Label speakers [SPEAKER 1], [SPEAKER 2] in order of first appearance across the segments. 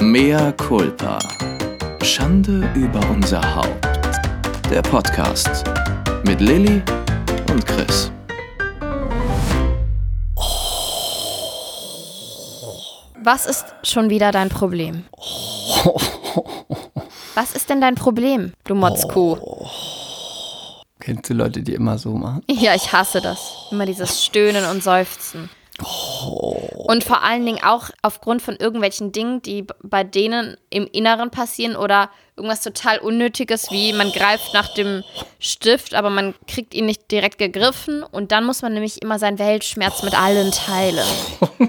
[SPEAKER 1] Mea culpa. Schande über unser Haupt. Der Podcast mit Lilly und Chris.
[SPEAKER 2] Was ist schon wieder dein Problem? Was ist denn dein Problem, du Motzkuh?
[SPEAKER 3] Kennst du Leute, die immer so machen?
[SPEAKER 2] Ja, ich hasse das. Immer dieses Stöhnen und Seufzen. Und vor allen Dingen auch aufgrund von irgendwelchen Dingen, die bei denen im Inneren passieren oder irgendwas total Unnötiges, wie man greift nach dem Stift, aber man kriegt ihn nicht direkt gegriffen und dann muss man nämlich immer seinen Weltschmerz mit allen teilen.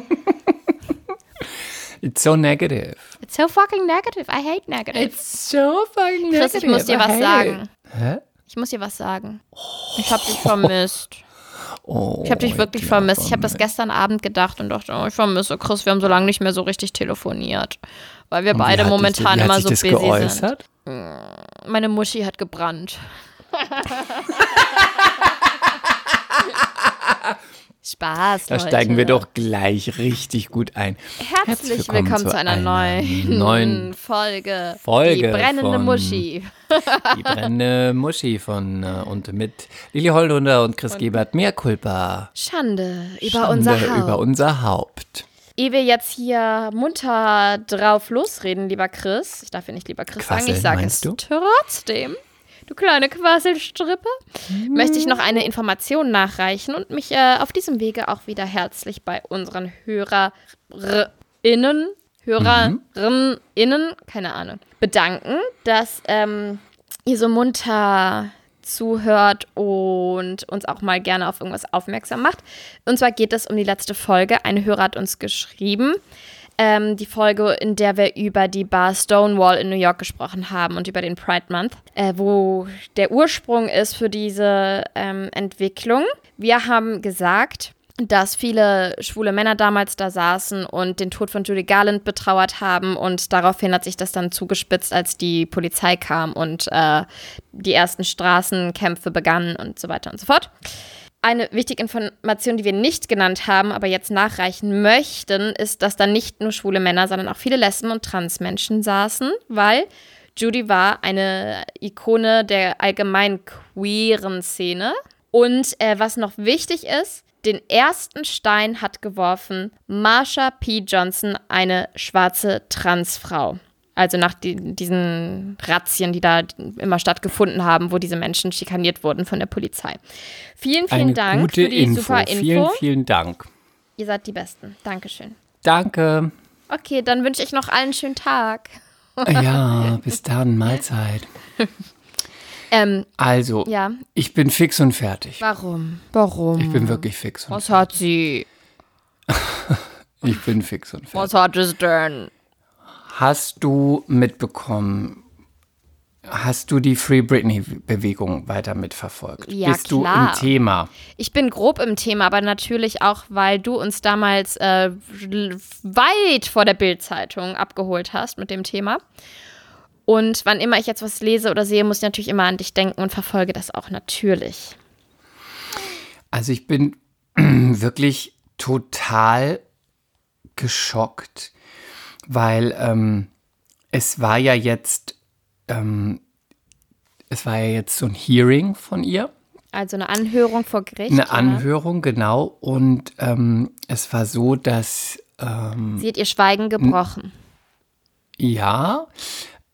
[SPEAKER 3] It's so negative.
[SPEAKER 2] It's so fucking negative. I hate negative.
[SPEAKER 3] It's so fucking
[SPEAKER 2] Chris, ich muss dir was sagen.
[SPEAKER 3] Hä?
[SPEAKER 2] Ich muss dir was sagen. Ich hab dich vermisst.
[SPEAKER 3] Oh,
[SPEAKER 2] Ich habe dich wirklich vermisst. Ich habe das gestern Abend gedacht und dachte, oh, ich vermisse Chris. Wir haben so lange nicht mehr so richtig telefoniert, weil wir
[SPEAKER 3] Und
[SPEAKER 2] beide momentan
[SPEAKER 3] dich,
[SPEAKER 2] immer so busy
[SPEAKER 3] geäußert?
[SPEAKER 2] sind. Meine Muschi hat gebrannt. Spaß,
[SPEAKER 3] Da
[SPEAKER 2] Leute.
[SPEAKER 3] steigen wir doch gleich richtig gut ein.
[SPEAKER 2] Herzlich willkommen, zu einer, neuen,
[SPEAKER 3] neuen
[SPEAKER 2] Folge.
[SPEAKER 3] Folge
[SPEAKER 2] Die brennende Muschi.
[SPEAKER 3] Die brennende Muschi von äh, und mit Lili Holdunder und Chris Gebert. Mehr Culpa.
[SPEAKER 2] Schande über
[SPEAKER 3] Schande
[SPEAKER 2] unser Haupt.
[SPEAKER 3] über unser Haupt.
[SPEAKER 2] Ehe wir jetzt hier munter drauf losreden, lieber Chris, ich darf ja nicht lieber Chris sagen,
[SPEAKER 3] Quassel,
[SPEAKER 2] ich sage es
[SPEAKER 3] du?
[SPEAKER 2] trotzdem, du kleine Quasselstrippe, möchte ich noch eine Information nachreichen und mich äh, auf diesem Wege auch wieder herzlich bei unseren HörerInnen, HörerInnen, keine Ahnung, bedanken, dass ähm, ihr so munter zuhört und uns auch mal gerne auf irgendwas aufmerksam macht. Und zwar geht es um die letzte Folge. Ein Hörer hat uns geschrieben. Ähm, die Folge, in der wir über die Bar Stonewall in New York gesprochen haben und über den Pride Month, äh, wo der Ursprung ist für diese ähm, Entwicklung. Wir haben gesagt, dass viele schwule Männer damals da saßen und den Tod von Judy Garland betrauert haben und daraufhin hat sich das dann zugespitzt, als die Polizei kam und äh, die ersten Straßenkämpfe begannen und so weiter und so fort. Eine wichtige Information, die wir nicht genannt haben, aber jetzt nachreichen möchten, ist, dass da nicht nur schwule Männer, sondern auch viele Lesben und Transmenschen saßen, weil Judy war eine Ikone der allgemeinen queeren Szene. Und äh, was noch wichtig ist, den ersten Stein hat geworfen Marsha P. Johnson, eine schwarze Transfrau. Also nach die, diesen Razzien, die da immer stattgefunden haben, wo diese Menschen schikaniert wurden von der Polizei. Vielen, vielen
[SPEAKER 3] Eine
[SPEAKER 2] Dank
[SPEAKER 3] gute
[SPEAKER 2] für die
[SPEAKER 3] Info.
[SPEAKER 2] super Info.
[SPEAKER 3] Vielen, vielen Dank.
[SPEAKER 2] Ihr seid die Besten. Dankeschön.
[SPEAKER 3] Danke.
[SPEAKER 2] Okay, dann wünsche ich noch allen einen schönen Tag.
[SPEAKER 3] Ja, bis dann, Mahlzeit.
[SPEAKER 2] Ähm,
[SPEAKER 3] Also,
[SPEAKER 2] ja,
[SPEAKER 3] ich bin fix und fertig.
[SPEAKER 2] warum? Warum?
[SPEAKER 3] Ich bin wirklich fix und
[SPEAKER 2] Was hat sie?
[SPEAKER 3] Ich bin fix und fertig.
[SPEAKER 2] Was hat es denn?
[SPEAKER 3] Hast du mitbekommen, hast du die Free Britney-Bewegung weiter mitverfolgt?
[SPEAKER 2] Ja,
[SPEAKER 3] Bist
[SPEAKER 2] klar.
[SPEAKER 3] du im Thema?
[SPEAKER 2] Ich bin grob im Thema, aber natürlich auch, weil du uns damals äh, weit vor der Bildzeitung abgeholt hast mit dem Thema. Und wann immer ich jetzt was lese oder sehe, muss ich natürlich immer an dich denken und verfolge das auch natürlich.
[SPEAKER 3] Also ich bin wirklich total geschockt, weil ähm, es war ja jetzt, ähm, es war ja jetzt so ein Hearing von ihr.
[SPEAKER 2] Also eine Anhörung vor Gericht.
[SPEAKER 3] Eine
[SPEAKER 2] ja.
[SPEAKER 3] Anhörung, genau. Und ähm, es war so, dass ähm,
[SPEAKER 2] Sie hat ihr Schweigen gebrochen.
[SPEAKER 3] ja,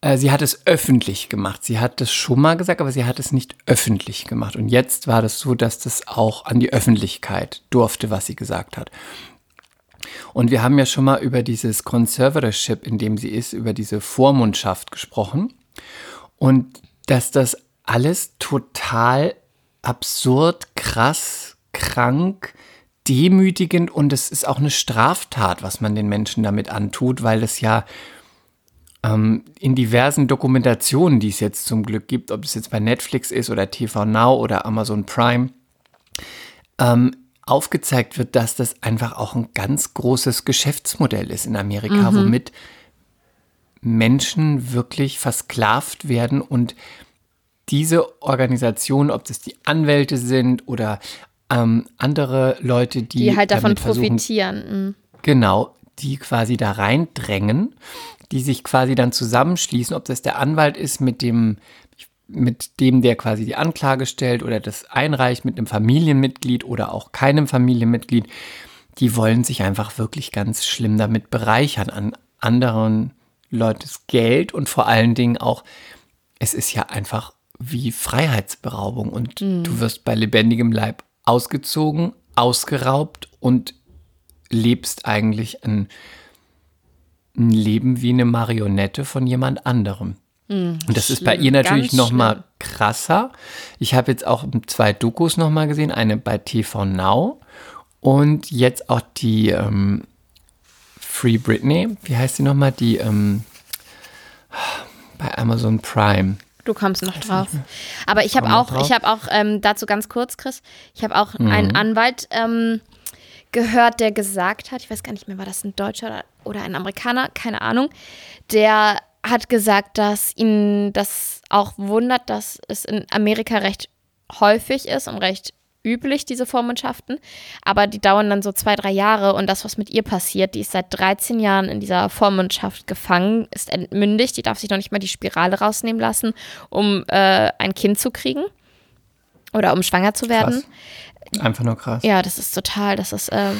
[SPEAKER 3] äh, sie hat es öffentlich gemacht. Sie hat es schon mal gesagt, aber sie hat es nicht öffentlich gemacht. Und jetzt war das so, dass das auch an die Öffentlichkeit durfte, was sie gesagt hat. Und wir haben ja schon mal über dieses Conservatorship, in dem sie ist, über diese Vormundschaft gesprochen. Und dass das alles total absurd, krass, krank, demütigend und es ist auch eine Straftat, was man den Menschen damit antut, weil es ja in diversen Dokumentationen, die es jetzt zum Glück gibt, ob es jetzt bei Netflix ist oder TV Now oder Amazon Prime, ähm, aufgezeigt wird, dass das einfach auch ein ganz großes Geschäftsmodell ist in Amerika, womit Menschen wirklich versklavt werden und diese Organisation, ob das die Anwälte sind oder ähm, andere Leute, die,
[SPEAKER 2] Die halt davon profitieren. Mhm.
[SPEAKER 3] Genau, die quasi da reindrängen, die sich quasi dann zusammenschließen, ob das der Anwalt ist mit dem, mit dem, der quasi die Anklage stellt oder das einreicht mit einem Familienmitglied oder auch keinem Familienmitglied, die wollen sich einfach wirklich ganz schlimm damit bereichern an anderen Leutes Geld und vor allen Dingen auch, es ist ja einfach wie Freiheitsberaubung und mhm. du wirst bei lebendigem Leib ausgezogen, ausgeraubt und lebst eigentlich ein, ein Leben wie eine Marionette von jemand anderem. Mhm, und das schlimm, ist bei ihr natürlich noch mal krasser. Ich habe jetzt auch zwei Dokus noch mal gesehen, eine bei TV Now und jetzt auch die ähm, Free Britney, wie heißt sie noch mal, die ähm, bei Amazon Prime.
[SPEAKER 2] Du kommst noch drauf. Aber ich habe auch, ich habe auch ähm, dazu ganz kurz, Chris, ich habe auch mhm. einen Anwalt ähm, gehört, der gesagt hat, ich weiß gar nicht mehr, war das ein Deutscher oder, ein Amerikaner, keine Ahnung, der hat gesagt, dass ihn das auch wundert, dass es in Amerika recht häufig ist und recht üblich, diese Vormundschaften. Aber die dauern dann so zwei, drei Jahre. Und das, was mit ihr passiert, die ist seit 13 Jahren in dieser Vormundschaft gefangen, ist entmündigt. Die darf sich noch nicht mal die Spirale rausnehmen lassen, um äh, ein Kind zu kriegen. Oder um schwanger zu werden.
[SPEAKER 3] Krass. Einfach nur krass.
[SPEAKER 2] Ja, das ist total, das ist äh,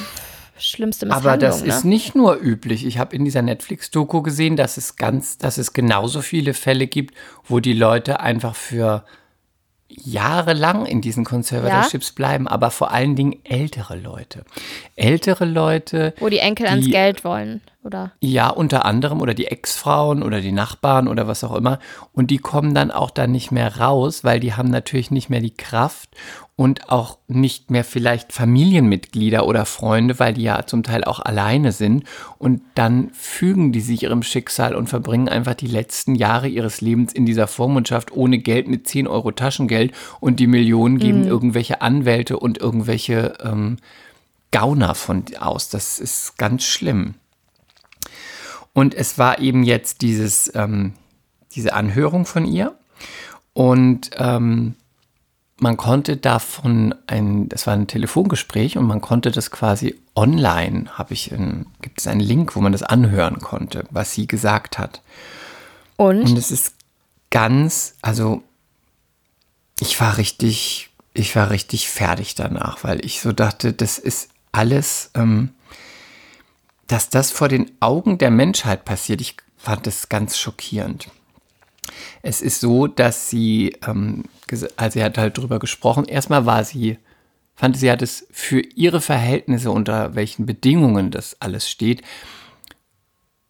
[SPEAKER 2] schlimmste Misshandlung.
[SPEAKER 3] Aber das
[SPEAKER 2] ne?
[SPEAKER 3] ist nicht nur üblich. Ich habe in dieser Netflix-Doku gesehen, dass es ganz, dass es genauso viele Fälle gibt, wo die Leute einfach für jahrelang in diesen Conservatorships ja? bleiben, aber vor allen Dingen ältere Leute. Ältere Leute.
[SPEAKER 2] Wo die Enkel die, ans Geld wollen, oder?
[SPEAKER 3] Ja, unter anderem, oder die Ex-Frauen oder die Nachbarn oder was auch immer. Und die kommen dann auch dann nicht mehr raus, weil die haben natürlich nicht mehr die Kraft und auch nicht mehr vielleicht Familienmitglieder oder Freunde, weil die ja zum Teil auch alleine sind. Und dann fügen die sich ihrem Schicksal und verbringen einfach die letzten Jahre ihres Lebens in dieser Vormundschaft ohne Geld mit 10 Euro Taschengeld und die Millionen geben mhm. irgendwelche Anwälte und irgendwelche ähm, Gauner von aus. Das ist ganz schlimm. Und es war eben jetzt dieses, ähm, diese Anhörung von ihr. Und ähm, man konnte davon ein, das war ein Telefongespräch und man konnte das quasi online, habe ich, in, gibt es einen Link, wo man das anhören konnte, was sie gesagt hat. Und? Und es ist ganz, also ich war richtig, ich war richtig fertig danach, weil ich so dachte, das ist alles, ähm, dass das vor den Augen der Menschheit passiert. Ich fand das ganz schockierend. Es ist so, dass sie, ähm, also sie hat halt drüber gesprochen, erstmal war sie, fand sie hat es für ihre Verhältnisse, unter welchen Bedingungen das alles steht,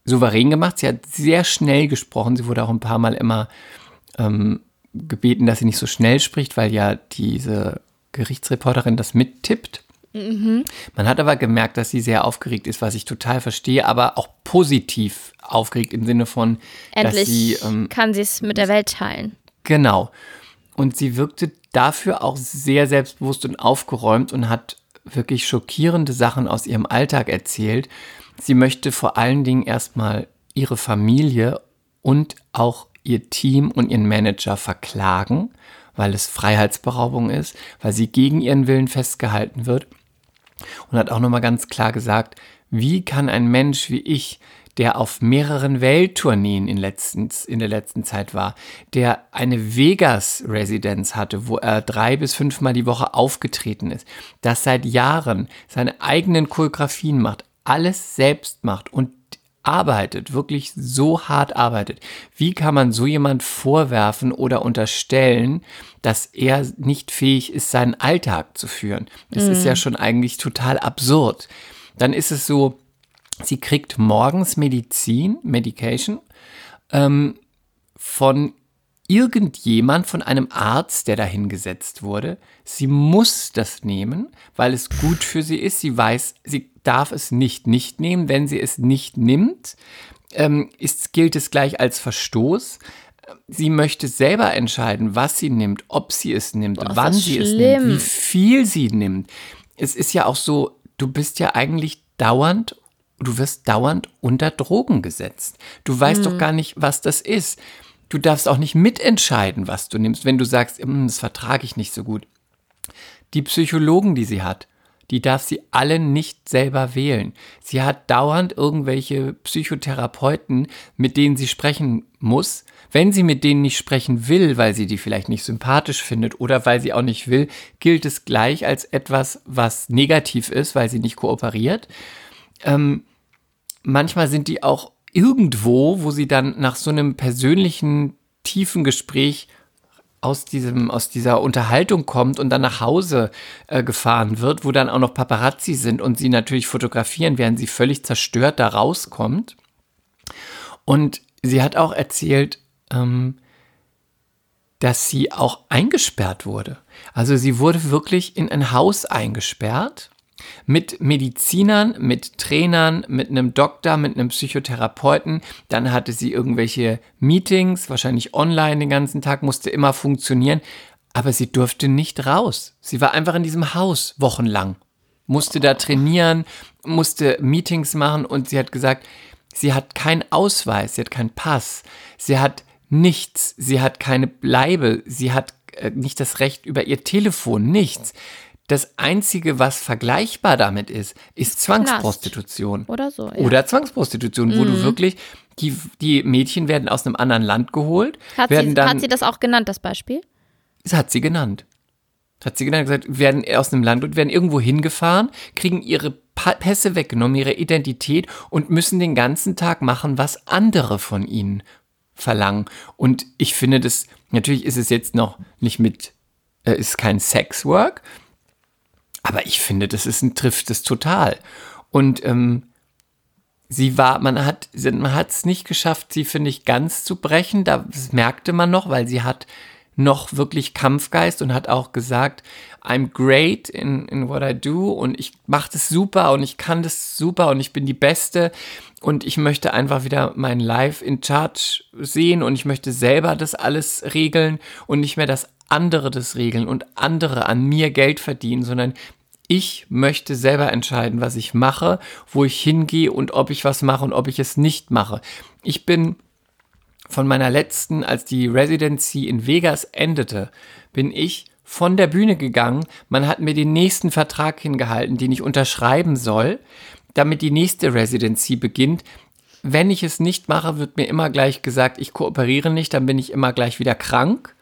[SPEAKER 3] souverän gemacht. Sie hat sehr schnell gesprochen. Sie wurde auch ein paar Mal immer ähm, gebeten, dass sie nicht so schnell spricht, weil ja diese Gerichtsreporterin das mittippt. Mhm. Man hat aber gemerkt, dass sie sehr aufgeregt ist, was ich total verstehe, aber auch positiv aufgeregt im Sinne von,
[SPEAKER 2] Endlich
[SPEAKER 3] dass sie.
[SPEAKER 2] Ähm, kann sie es mit der Welt teilen.
[SPEAKER 3] Genau. Und sie wirkte dafür auch sehr selbstbewusst und aufgeräumt und hat wirklich schockierende Sachen aus ihrem Alltag erzählt. Sie möchte vor allen Dingen erstmal ihre Familie und auch ihr Team und ihren Manager verklagen, weil es Freiheitsberaubung ist, weil sie gegen ihren Willen festgehalten wird und hat auch nochmal ganz klar gesagt, wie kann ein Mensch wie ich, der auf mehreren Welttourneen in, letztens, in der letzten Zeit war, der eine Vegas-Residenz hatte, wo er drei bis fünfmal die Woche aufgetreten ist, das seit Jahren seine eigenen Choreografien macht, alles selbst macht und arbeitet, wirklich so hart arbeitet, wie kann man so jemand vorwerfen oder unterstellen, dass er nicht fähig ist, seinen Alltag zu führen? Das mhm. ist ja mhm. schon eigentlich total absurd. Dann ist es so, sie kriegt morgens Medizin, Medication, ähm, von irgendjemand, von einem Arzt, der dahin gesetzt wurde. Sie muss das nehmen, weil es gut für sie ist. Sie weiß, sie darf es nicht nicht nehmen. Wenn sie es nicht nimmt, ähm, ist, gilt es gleich als Verstoß. Sie möchte selber entscheiden, was sie nimmt, ob sie es nimmt, Boah, wann sie schlimm. es nimmt, wie viel sie nimmt. Es ist ja auch so, du bist ja eigentlich dauernd, du wirst dauernd unter Drogen gesetzt. Du weißt hm. doch gar nicht, was das ist. Du darfst auch nicht mitentscheiden, was du nimmst, wenn du sagst, hm, das vertrage ich nicht so gut. Die Psychologen, die sie hat, die darf sie alle nicht selber wählen. Sie hat dauernd irgendwelche Psychotherapeuten, mit denen sie sprechen muss. Wenn sie mit denen nicht sprechen will, weil sie die vielleicht nicht sympathisch findet oder weil sie auch nicht will, gilt es gleich als etwas, was negativ ist, weil sie nicht kooperiert. Ähm, manchmal sind die auch irgendwo, wo sie dann nach so einem persönlichen, tiefen Gespräch aus, diesem, aus dieser Unterhaltung kommt und dann nach Hause äh, gefahren wird, wo dann auch noch Paparazzi sind und sie natürlich fotografieren, während sie völlig zerstört da rauskommt. Und sie hat auch erzählt, ähm, dass sie auch eingesperrt wurde. Also sie wurde wirklich in ein Haus eingesperrt mit Medizinern, mit Trainern, mit einem Doktor, mit einem Psychotherapeuten. Dann hatte sie irgendwelche Meetings, wahrscheinlich online den ganzen Tag, musste immer funktionieren. Aber sie durfte nicht raus. Sie war einfach in diesem Haus wochenlang. Musste da trainieren, musste Meetings machen und sie hat gesagt, sie hat keinen Ausweis, sie hat keinen Pass, sie hat nichts, sie hat keine Bleibe, sie hat äh, nicht das Recht über ihr Telefon, nichts. Das Einzige, was vergleichbar damit ist, ist Zwangsprostitution.
[SPEAKER 2] Oder so. Ja.
[SPEAKER 3] Oder Zwangsprostitution, wo
[SPEAKER 2] Mhm.
[SPEAKER 3] du wirklich, die, die Mädchen werden aus einem anderen Land geholt,
[SPEAKER 2] Hat,
[SPEAKER 3] werden
[SPEAKER 2] sie,
[SPEAKER 3] dann,
[SPEAKER 2] hat sie das auch genannt, das Beispiel?
[SPEAKER 3] das hat sie genannt. Hat sie genannt, gesagt, werden aus einem Land und werden irgendwo hingefahren, kriegen ihre Pässe weggenommen, ihre Identität und müssen den ganzen Tag machen, was andere von ihnen verlangen. Und ich finde das, natürlich ist es jetzt noch nicht mit, äh, ist kein Sexwork, aber ich finde, das ist ein, trifft es total. Und ähm, sie war, man hat, es nicht geschafft, sie, finde ich, ganz zu brechen. Das merkte man noch, weil sie hat noch wirklich Kampfgeist und hat auch gesagt, I'm great in, in what I do und ich mache das super und ich kann das super und ich bin die Beste und ich möchte einfach wieder mein Life in Charge sehen und ich möchte selber das alles regeln und nicht mehr, dass andere das regeln und andere an mir Geld verdienen, sondern ich möchte selber entscheiden, was ich mache, wo ich hingehe und ob ich was mache und ob ich es nicht mache. Ich bin von meiner letzten, als die Residency in Vegas endete, bin ich von der Bühne gegangen. Man hat mir den nächsten Vertrag hingehalten, den ich unterschreiben soll, damit die nächste Residency beginnt. Wenn ich es nicht mache, wird mir immer gleich gesagt, ich kooperiere nicht, dann bin ich immer gleich wieder krank.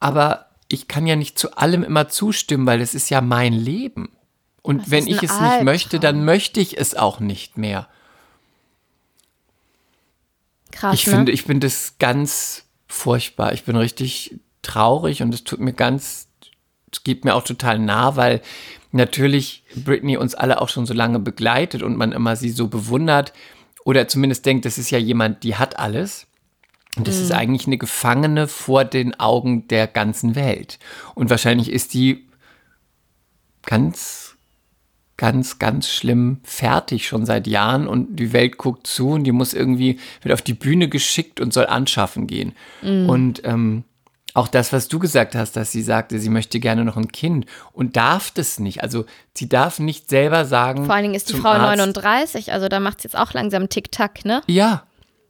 [SPEAKER 3] Aber ich kann ja nicht zu allem immer zustimmen, weil es ist ja mein Leben. Und
[SPEAKER 2] Das
[SPEAKER 3] wenn ich es nicht möchte, dann
[SPEAKER 2] Albtraum.
[SPEAKER 3] möchte ich es auch nicht mehr.
[SPEAKER 2] Krass,
[SPEAKER 3] Ich
[SPEAKER 2] ne?
[SPEAKER 3] finde, ich finde das ganz furchtbar. Ich bin richtig traurig und es tut mir ganz, es geht mir auch total nah, weil natürlich Britney uns alle auch schon so lange begleitet und man immer sie so bewundert oder zumindest denkt, das ist ja jemand, die hat alles. Und das ist eigentlich eine Gefangene vor den Augen der ganzen Welt. Und wahrscheinlich ist die ganz, ganz, ganz schlimm fertig schon seit Jahren und die Welt guckt zu und die muss irgendwie, wird auf die Bühne geschickt und soll anschaffen gehen. Und ähm, auch das, was du gesagt hast, dass sie sagte, sie möchte gerne noch ein Kind und darf das nicht. Also sie darf nicht selber sagen.
[SPEAKER 2] Vor allen Dingen ist die Frau
[SPEAKER 3] Arzt,
[SPEAKER 2] 39, also da macht es jetzt auch langsam Tick-Tack, ne?
[SPEAKER 3] Ja,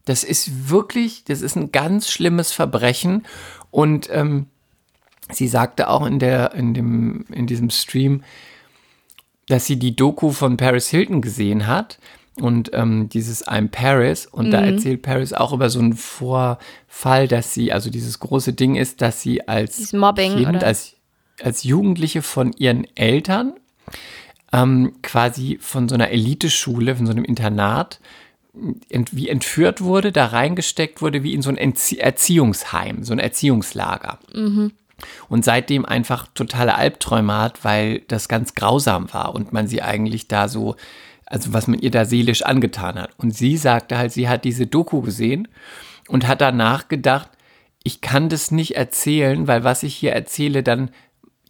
[SPEAKER 3] das ist wirklich, das ist ein ganz schlimmes Verbrechen. Und ähm, sie sagte auch in, der, in, dem, in diesem Stream, dass sie die Doku von Paris Hilton gesehen hat. Und ähm, dieses I'm Paris. Und da erzählt Paris auch über so einen Vorfall, dass sie, also dieses große Ding ist, dass sie als
[SPEAKER 2] Mobbing,
[SPEAKER 3] Kind,
[SPEAKER 2] oder?
[SPEAKER 3] als, als Jugendliche von ihren Eltern ähm, quasi von so einer Eliteschule, von so einem Internat, ent, wie entführt wurde, da reingesteckt wurde, wie in so ein Entzie Erziehungsheim, so ein Erziehungslager. Und seitdem einfach totale Albträume hat, weil das ganz grausam war und man sie eigentlich da so, also was man ihr da seelisch angetan hat. Und sie sagte halt, sie hat diese Doku gesehen und hat danach gedacht, ich kann das nicht erzählen, weil was ich hier erzähle, dann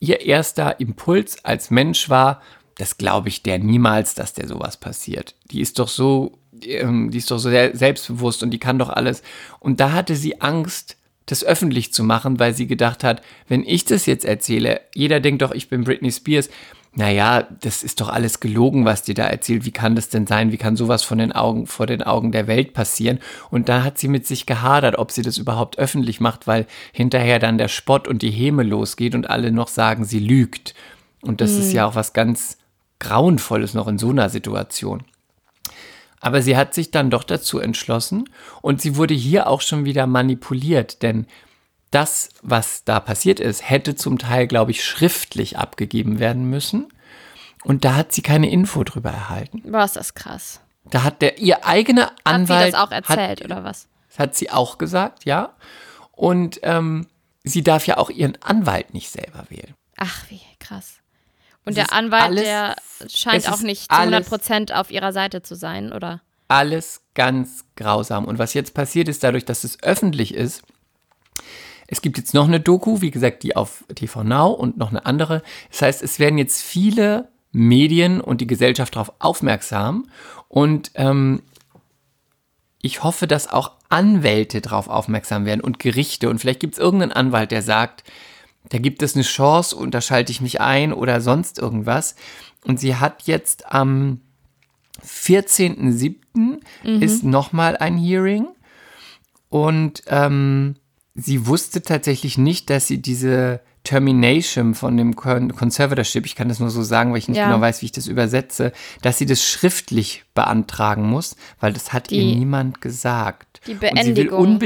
[SPEAKER 3] ihr erster Impuls als Mensch war, das glaube ich der niemals, dass der sowas passiert. Die ist doch so, die ist doch so sehr selbstbewusst und die kann doch alles. Und da hatte sie Angst, das öffentlich zu machen, weil sie gedacht hat, wenn ich das jetzt erzähle, jeder denkt doch, ich bin Britney Spears. Naja, das ist doch alles gelogen, was die da erzählt. Wie kann das denn sein? Wie kann sowas von den Augen, vor den Augen der Welt passieren? Und da hat sie mit sich gehadert, ob sie das überhaupt öffentlich macht, weil hinterher dann der Spott und die Häme losgeht und alle noch sagen, sie lügt. Und das ist ja auch was ganz grauenvoll ist noch in so einer Situation. Aber sie hat sich dann doch dazu entschlossen und sie wurde hier auch schon wieder manipuliert, denn das, was da passiert ist, hätte zum Teil, glaube ich, schriftlich abgegeben werden müssen. Und da hat sie keine Info drüber erhalten.
[SPEAKER 2] Boah, ist das krass.
[SPEAKER 3] Da hat der ihr eigener Anwalt.
[SPEAKER 2] Hat sie das auch erzählt,
[SPEAKER 3] hat,
[SPEAKER 2] oder was?
[SPEAKER 3] Das hat sie auch gesagt, ja. Und ähm, sie darf ja auch ihren Anwalt nicht selber wählen.
[SPEAKER 2] Ach, wie krass. Und der Anwalt, der scheint auch nicht zu
[SPEAKER 3] alles-
[SPEAKER 2] 100% auf ihrer Seite zu sein, oder?
[SPEAKER 3] Alles ganz grausam. Und was jetzt passiert ist, dadurch, dass es öffentlich ist, es gibt jetzt noch eine Doku, wie gesagt, die auf TV Now und noch eine andere. Das heißt, es werden jetzt viele Medien und die Gesellschaft darauf aufmerksam. Und ähm, ich hoffe, dass auch Anwälte darauf aufmerksam werden und Gerichte. Und vielleicht gibt es irgendeinen Anwalt, der sagt, da gibt es eine Chance und da schalte ich mich ein oder sonst irgendwas. Und sie hat jetzt am 14.07. ist nochmal ein Hearing. Und ähm, sie wusste tatsächlich nicht, dass sie diese Termination von dem Con Conservatorship, ich kann das nur so sagen, weil ich nicht
[SPEAKER 2] Ja.
[SPEAKER 3] genau weiß, wie ich das übersetze, dass sie das schriftlich beantragen muss, weil das hat ihr
[SPEAKER 2] Die-
[SPEAKER 3] niemand gesagt.
[SPEAKER 2] die
[SPEAKER 3] Und sie will
[SPEAKER 2] Beendigung.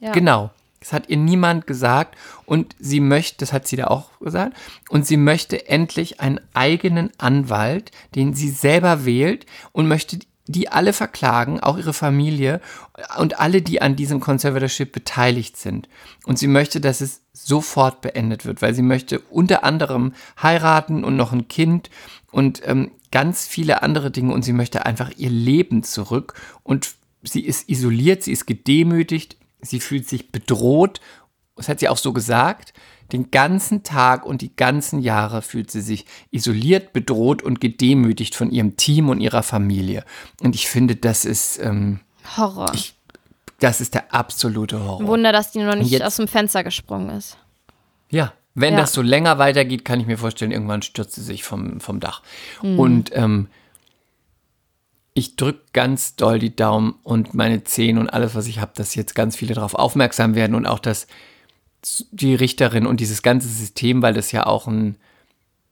[SPEAKER 2] Ja.
[SPEAKER 3] Genau. Das hat ihr niemand gesagt und sie möchte, das hat sie da auch gesagt, und sie möchte endlich einen eigenen Anwalt, den sie selber wählt und möchte die alle verklagen, auch ihre Familie und alle, die an diesem Conservatorship beteiligt sind. Und sie möchte, dass es sofort beendet wird, weil sie möchte unter anderem heiraten und noch ein Kind und ähm, ganz viele andere Dinge und sie möchte einfach ihr Leben zurück und sie ist isoliert, sie ist gedemütigt, sie fühlt sich bedroht. Das hat sie auch so gesagt. Den ganzen Tag und die ganzen Jahre fühlt sie sich isoliert, bedroht und gedemütigt von ihrem Team und ihrer Familie. Und ich finde, das ist, ähm,
[SPEAKER 2] Horror.
[SPEAKER 3] das ist der absolute Horror.
[SPEAKER 2] Wunder, dass die noch nicht
[SPEAKER 3] Jetzt-
[SPEAKER 2] aus dem Fenster gesprungen ist.
[SPEAKER 3] Ja, wenn
[SPEAKER 2] Ja.
[SPEAKER 3] das so länger weitergeht, kann ich mir vorstellen, irgendwann stürzt sie sich vom, vom Dach.
[SPEAKER 2] Mhm.
[SPEAKER 3] Und ähm, ich drücke ganz doll die Daumen und meine Zehen und alles, was ich habe, dass jetzt ganz viele darauf aufmerksam werden und auch, dass die Richterin und dieses ganze System, weil das ja auch ein,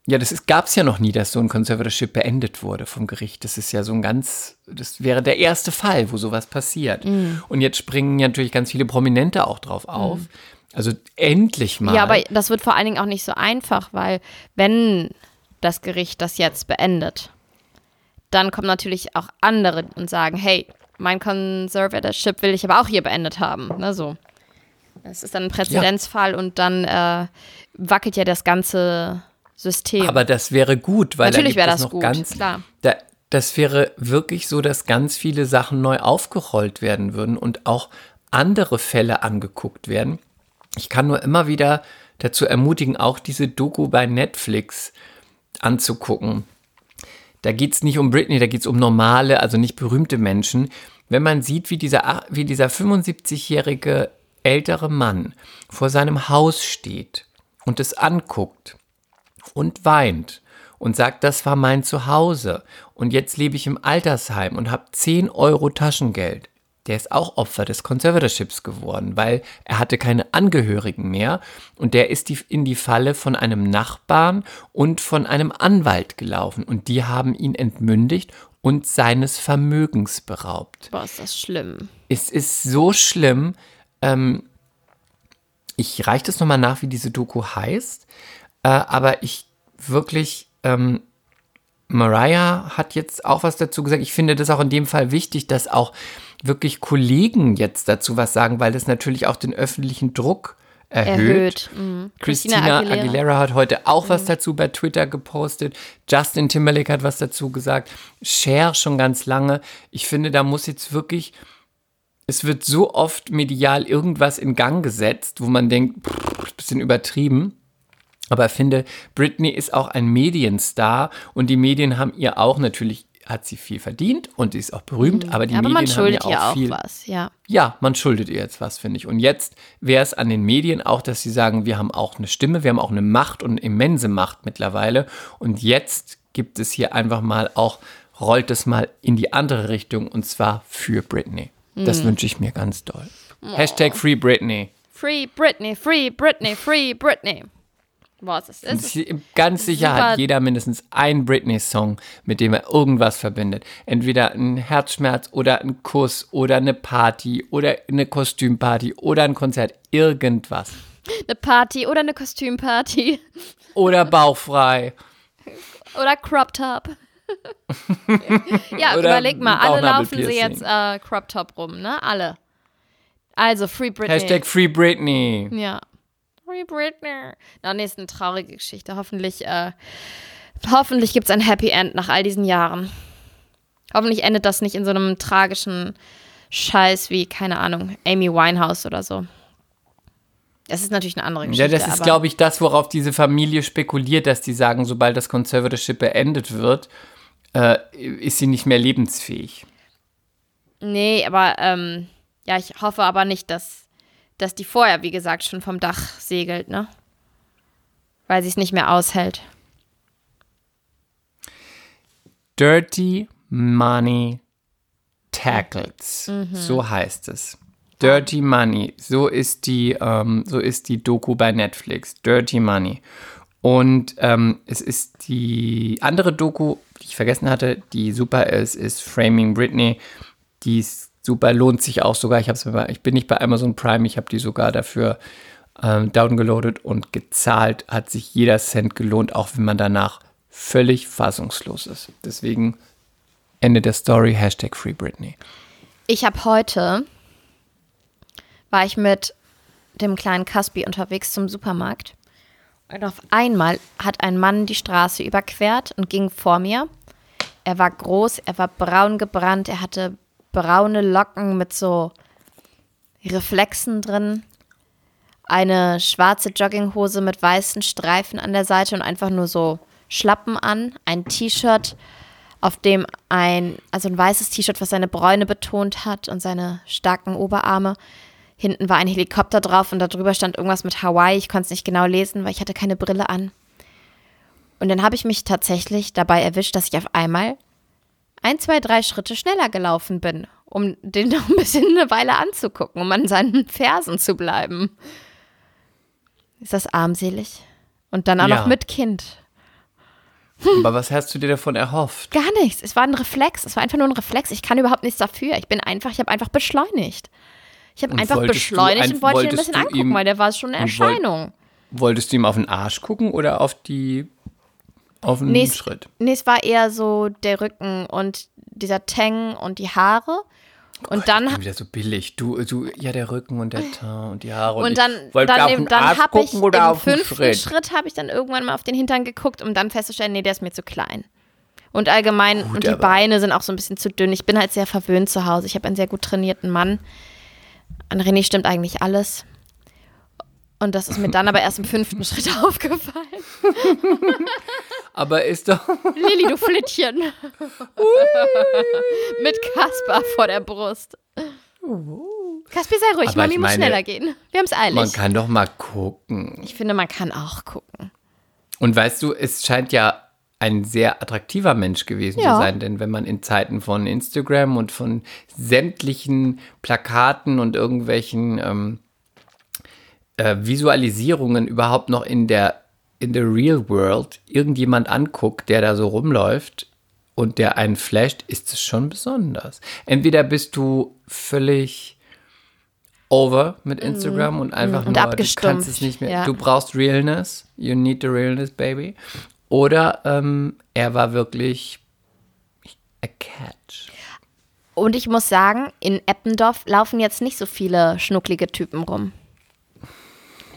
[SPEAKER 3] ja, das gab es ja noch nie, dass so ein Conservatorship beendet wurde vom Gericht. Das ist ja so ein ganz, das wäre der erste Fall, wo sowas passiert.
[SPEAKER 2] Mhm.
[SPEAKER 3] Und jetzt springen ja natürlich ganz viele Prominente auch drauf auf. Also endlich mal.
[SPEAKER 2] Ja, aber das wird vor allen Dingen auch nicht so einfach, weil wenn das Gericht das jetzt beendet, dann kommen natürlich auch andere und sagen, hey, mein Conservatorship will ich aber auch hier beendet haben. Ne, so. Das ist dann ein Präzedenzfall und dann äh, wackelt ja das ganze System.
[SPEAKER 3] Aber das wäre gut, weil
[SPEAKER 2] Natürlich
[SPEAKER 3] da
[SPEAKER 2] wäre
[SPEAKER 3] es
[SPEAKER 2] das
[SPEAKER 3] noch
[SPEAKER 2] gut,
[SPEAKER 3] ganz,
[SPEAKER 2] klar.
[SPEAKER 3] Da, das wäre wirklich so, dass ganz viele Sachen neu aufgerollt werden würden und auch andere Fälle angeguckt werden. Ich kann nur immer wieder dazu ermutigen, auch diese Doku bei Netflix anzugucken. Da geht es nicht um Britney, da geht es um normale, also nicht berühmte Menschen. Wenn man sieht, wie dieser, wie dieser 75-jährige ältere Mann vor seinem Haus steht und es anguckt und weint und sagt, das war mein Zuhause und jetzt lebe ich im Altersheim und habe 10 Euro Taschengeld. Der ist auch Opfer des Conservatorships geworden, weil er hatte keine Angehörigen mehr und der ist die, in die Falle von einem Nachbarn und von einem Anwalt gelaufen und die haben ihn entmündigt und seines Vermögens beraubt.
[SPEAKER 2] Boah, ist das schlimm.
[SPEAKER 3] Es ist so schlimm. Ähm, ich reiche das nochmal nach, wie diese Doku heißt. Äh, aber ich wirklich, ähm, Mariah hat jetzt auch was dazu gesagt. Ich finde das auch in dem Fall wichtig, dass auch wirklich Kollegen jetzt dazu was sagen, weil das natürlich auch den öffentlichen Druck erhöht.
[SPEAKER 2] Erhöht. Mhm.
[SPEAKER 3] Christina Aguilera. hat heute auch was dazu bei Twitter gepostet. Justin Timberlake hat was dazu gesagt. Cher schon ganz lange. Ich finde, da muss jetzt wirklich, es wird so oft medial irgendwas in Gang gesetzt, wo man denkt, pff, bisschen übertrieben. Aber ich finde, Britney ist auch ein Medienstar und die Medien haben ihr auch natürlich, hat sie viel verdient und sie ist auch berühmt, aber die
[SPEAKER 2] Mhm. Aber man
[SPEAKER 3] Medien haben
[SPEAKER 2] schuldet
[SPEAKER 3] ihr
[SPEAKER 2] ihr
[SPEAKER 3] auch
[SPEAKER 2] auch
[SPEAKER 3] viel
[SPEAKER 2] was, ja.
[SPEAKER 3] ja, man schuldet ihr jetzt was, finde ich. Und jetzt wäre es an den Medien auch, dass sie sagen, wir haben auch eine Stimme, wir haben auch eine Macht und eine immense Macht mittlerweile. Und jetzt gibt es hier einfach mal auch, rollt es mal in die andere Richtung und zwar für Britney. Das wünsche ich mir ganz doll. Hashtag Free Britney.
[SPEAKER 2] Free Britney, free Britney, free Britney. Was es ist.
[SPEAKER 3] Ganz sicher
[SPEAKER 2] super-
[SPEAKER 3] hat jeder mindestens einen Britney-Song, mit dem er irgendwas verbindet. Entweder ein Herzschmerz oder ein Kuss oder eine Party oder eine Kostümparty oder ein Konzert. Irgendwas.
[SPEAKER 2] Eine Party oder eine Kostümparty
[SPEAKER 3] Oder bauchfrei.
[SPEAKER 2] oder Crop Top. ja, überleg mal, alle laufen sie jetzt äh, Crop Top rum, ne? Alle. Also Free Britney.
[SPEAKER 3] Hashtag Free Britney.
[SPEAKER 2] Ja. Free Britney. Na, nee, ist eine traurige Geschichte. Hoffentlich, äh, hoffentlich gibt es ein Happy End nach all diesen Jahren. Hoffentlich endet das nicht in so einem tragischen Scheiß wie, keine Ahnung, Amy Winehouse oder so. Das ist natürlich eine andere Geschichte.
[SPEAKER 3] Ja, das ist, glaube ich, das, worauf diese Familie spekuliert, dass die sagen, sobald das Conservatorship beendet wird, äh, ist sie nicht mehr lebensfähig.
[SPEAKER 2] Nee, aber ähm, ja, ich hoffe aber nicht, dass, dass die vorher, wie gesagt, schon vom Dach segelt, ne? Weil sie es nicht mehr aushält.
[SPEAKER 3] Dirty Money Tackles. So heißt es. Dirty Money. So ist die, ähm, so ist die Doku bei Netflix. Dirty Money. Und ähm, es ist die andere Doku, die ich vergessen hatte, die super ist, ist Framing Britney. Die ist super, lohnt sich auch sogar. Ich, hab's mir ich bin nicht bei Amazon Prime, ich habe die sogar dafür ähm, downgeloadet und gezahlt. Hat sich jeder Cent gelohnt, auch wenn man danach völlig fassungslos ist. Deswegen Ende der Story, Hashtag Free Britney.
[SPEAKER 2] Ich habe heute, war ich mit dem kleinen Caspi unterwegs zum Supermarkt. Und auf einmal hat ein Mann die Straße überquert und ging vor mir. Er war groß, er war braun gebrannt, er hatte braune Locken mit so Reflexen drin. Eine schwarze Jogginghose mit weißen Streifen an der Seite und einfach nur so Schlappen an. Ein T-Shirt, auf dem ein, also ein weißes T-Shirt, was seine Bräune betont hat und seine starken Oberarme. Hinten war ein Helikopter drauf und darüber stand irgendwas mit Hawaii. Ich konnte es nicht genau lesen, weil ich hatte keine Brille an. Und dann habe ich mich tatsächlich dabei erwischt, dass ich auf einmal ein, zwei, drei Schritte schneller gelaufen bin, um den noch ein bisschen eine Weile anzugucken, um an seinen Fersen zu bleiben. Ist das armselig? Und dann auch
[SPEAKER 3] Ja.
[SPEAKER 2] noch mit Kind.
[SPEAKER 3] Aber was hast du dir davon erhofft?
[SPEAKER 2] Gar nichts. Es war ein Reflex. Es war einfach nur ein Reflex. Ich kann überhaupt nichts dafür. Ich bin einfach, ich habe einfach beschleunigt. Ich habe einfach beschleunigt
[SPEAKER 3] ein-
[SPEAKER 2] und wollte ihn ein bisschen angucken,
[SPEAKER 3] ihm-
[SPEAKER 2] weil der war schon eine
[SPEAKER 3] woll-
[SPEAKER 2] Erscheinung.
[SPEAKER 3] Wolltest du ihm auf den Arsch gucken oder auf die auf den
[SPEAKER 2] Nee,
[SPEAKER 3] Schritt?
[SPEAKER 2] Nee, es war eher so der Rücken und dieser Tang und die Haare. Und dann
[SPEAKER 3] Ich bin wieder so billig. Du, du, ja, der Rücken und der Teint und die Haare.
[SPEAKER 2] Und
[SPEAKER 3] ich
[SPEAKER 2] dann, dann, dann habe ich im fünften
[SPEAKER 3] Schritt.
[SPEAKER 2] Schritt, habe ich dann irgendwann mal auf den Hintern geguckt, um dann festzustellen, nee, der ist mir zu klein. Und allgemein,
[SPEAKER 3] Gut,
[SPEAKER 2] und die Beine sind auch so ein bisschen zu dünn. Ich bin halt sehr verwöhnt zu Hause. Ich habe einen sehr gut trainierten Mann. An René stimmt eigentlich alles. Und das ist mir dann aber erst im fünften Schritt aufgefallen.
[SPEAKER 3] Aber ist doch.
[SPEAKER 2] Lilly, du Flittchen. Mit Kasper vor der Brust. Kasper, sei ruhig,
[SPEAKER 3] Aber
[SPEAKER 2] Mami muss
[SPEAKER 3] meine,
[SPEAKER 2] schneller gehen. Wir haben es eilig.
[SPEAKER 3] Man kann doch mal gucken.
[SPEAKER 2] ich finde, man kann auch gucken.
[SPEAKER 3] Und weißt du, es scheint ja ein sehr attraktiver Mensch gewesen
[SPEAKER 2] Ja.
[SPEAKER 3] zu sein, denn wenn man in Zeiten von Instagram und von sämtlichen Plakaten und irgendwelchen ähm, äh, Visualisierungen überhaupt noch in der in der Real World irgendjemand anguckt, der da so rumläuft und der einen flasht, ist es schon besonders. Entweder bist du völlig over mit Instagram und einfach
[SPEAKER 2] Mhm. Und
[SPEAKER 3] nur, du
[SPEAKER 2] abgestumpft,
[SPEAKER 3] kannst es nicht mehr,
[SPEAKER 2] ja.
[SPEAKER 3] du brauchst Realness, you need the realness, baby. Oder ähm, er war wirklich a catch.
[SPEAKER 2] Und ich muss sagen, in Eppendorf laufen jetzt nicht so viele schnucklige Typen rum.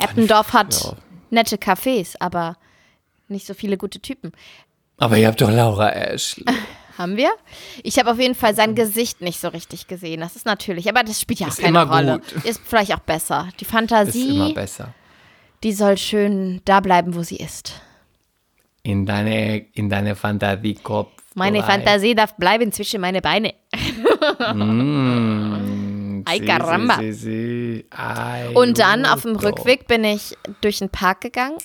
[SPEAKER 2] Eppendorf hat
[SPEAKER 3] ja.
[SPEAKER 2] nette Cafés, aber nicht so viele gute Typen.
[SPEAKER 3] Aber ihr habt doch Laura Ashley.
[SPEAKER 2] Haben wir? Ich habe auf jeden Fall sein Gesicht nicht so richtig gesehen. Das ist natürlich, aber das spielt ja auch
[SPEAKER 3] Ist
[SPEAKER 2] keine
[SPEAKER 3] immer
[SPEAKER 2] Rolle.
[SPEAKER 3] gut.
[SPEAKER 2] Ist vielleicht auch besser. Die
[SPEAKER 3] Ist
[SPEAKER 2] Fantasie,
[SPEAKER 3] immer besser.
[SPEAKER 2] die soll schön da bleiben, wo sie ist.
[SPEAKER 3] In deine, in deine Fantasiekopf.
[SPEAKER 2] Meine
[SPEAKER 3] rein.
[SPEAKER 2] Fantasie darf bleiben zwischen meine Beine.
[SPEAKER 3] Mm,
[SPEAKER 2] Ay, caramba.
[SPEAKER 3] Si, si, si. Ay,
[SPEAKER 2] Und dann auf dem. Rückweg bin ich durch den Park gegangen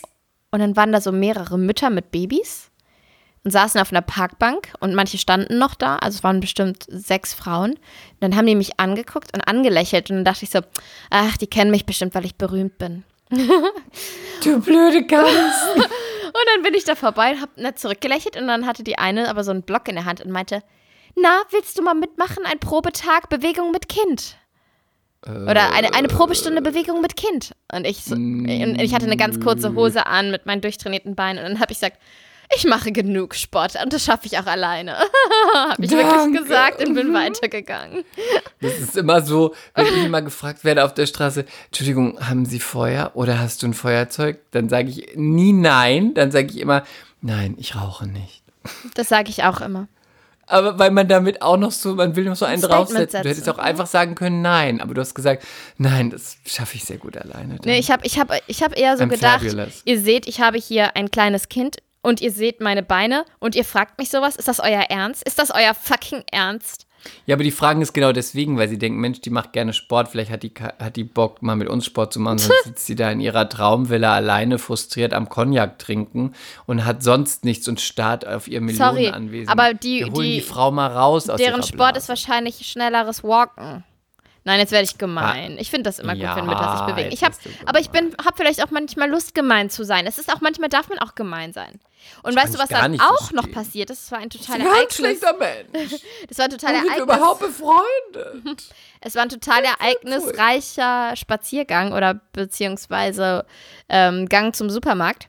[SPEAKER 2] und dann waren da so mehrere Mütter mit Babys und saßen auf einer Parkbank und manche standen noch da, also es waren bestimmt sechs Frauen. Und dann haben die mich angeguckt und angelächelt und dann dachte ich so, ach, die kennen mich bestimmt, weil ich berühmt bin.
[SPEAKER 3] Du blöde Gans.
[SPEAKER 2] Und dann bin ich da vorbei und hab nett zurückgelächelt und dann hatte die eine aber so einen Block in der Hand und meinte, na, willst du mal mitmachen? Ein Probetag Bewegung mit Kind. Oder eine, eine Probestunde Bewegung mit Kind. Und ich, so, und ich hatte eine ganz kurze Hose an mit meinen durchtrainierten Beinen. Und dann habe ich gesagt, ich mache genug Sport und das schaffe ich auch alleine. habe ich
[SPEAKER 3] Danke.
[SPEAKER 2] wirklich gesagt und bin weitergegangen.
[SPEAKER 3] Das ist immer so, wenn ich immer gefragt werde auf der Straße, Entschuldigung, haben Sie Feuer oder hast du ein Feuerzeug? Dann sage ich nie nein, dann sage ich immer, nein, ich rauche nicht.
[SPEAKER 2] Das sage ich auch immer.
[SPEAKER 3] Aber weil man damit auch noch so, man will noch so einen
[SPEAKER 2] Statement
[SPEAKER 3] draufsetzen. Du hättest
[SPEAKER 2] setzen.
[SPEAKER 3] auch einfach sagen können, nein. Aber du hast gesagt, nein, das schaffe ich sehr gut alleine.
[SPEAKER 2] Nee, ich habe ich hab, ich hab eher so
[SPEAKER 3] I'm
[SPEAKER 2] gedacht,
[SPEAKER 3] fabulous.
[SPEAKER 2] ihr seht, ich habe hier ein kleines Kind und ihr seht meine Beine und ihr fragt mich sowas. Ist das euer Ernst? Ist das euer fucking Ernst?
[SPEAKER 3] Ja, aber die fragen es genau deswegen, weil sie denken, Mensch, die macht gerne Sport, vielleicht hat die, hat die Bock, mal mit uns Sport zu machen, sonst sitzt sie da in ihrer Traumvilla alleine frustriert am Cognac trinken und hat sonst nichts und starrt auf ihr
[SPEAKER 2] Sorry,
[SPEAKER 3] Millionenanwesen.
[SPEAKER 2] aber die-
[SPEAKER 3] Wir holen
[SPEAKER 2] die-
[SPEAKER 3] die Frau mal raus aus
[SPEAKER 2] Deren Sport
[SPEAKER 3] Blase.
[SPEAKER 2] ist wahrscheinlich schnelleres Walken. Nein, jetzt werde ich gemein. Ich finde das immer gut,
[SPEAKER 3] Ja,
[SPEAKER 2] wenn Mütter sich bewegen. Ich hab, aber ich bin, habe vielleicht auch manchmal Lust, gemein zu sein. Es ist auch manchmal darf man auch gemein sein. Und weißt du, was dann auch noch
[SPEAKER 3] verstehen.
[SPEAKER 2] passiert ist? Es war ein total
[SPEAKER 3] Ganz
[SPEAKER 2] Ereignis.
[SPEAKER 3] schlechter Mensch.
[SPEAKER 2] Das war ein total Ereignis.
[SPEAKER 3] überhaupt befreundet?
[SPEAKER 2] Es war ein total ereignisreicher Spaziergang oder beziehungsweise ähm, Gang zum Supermarkt.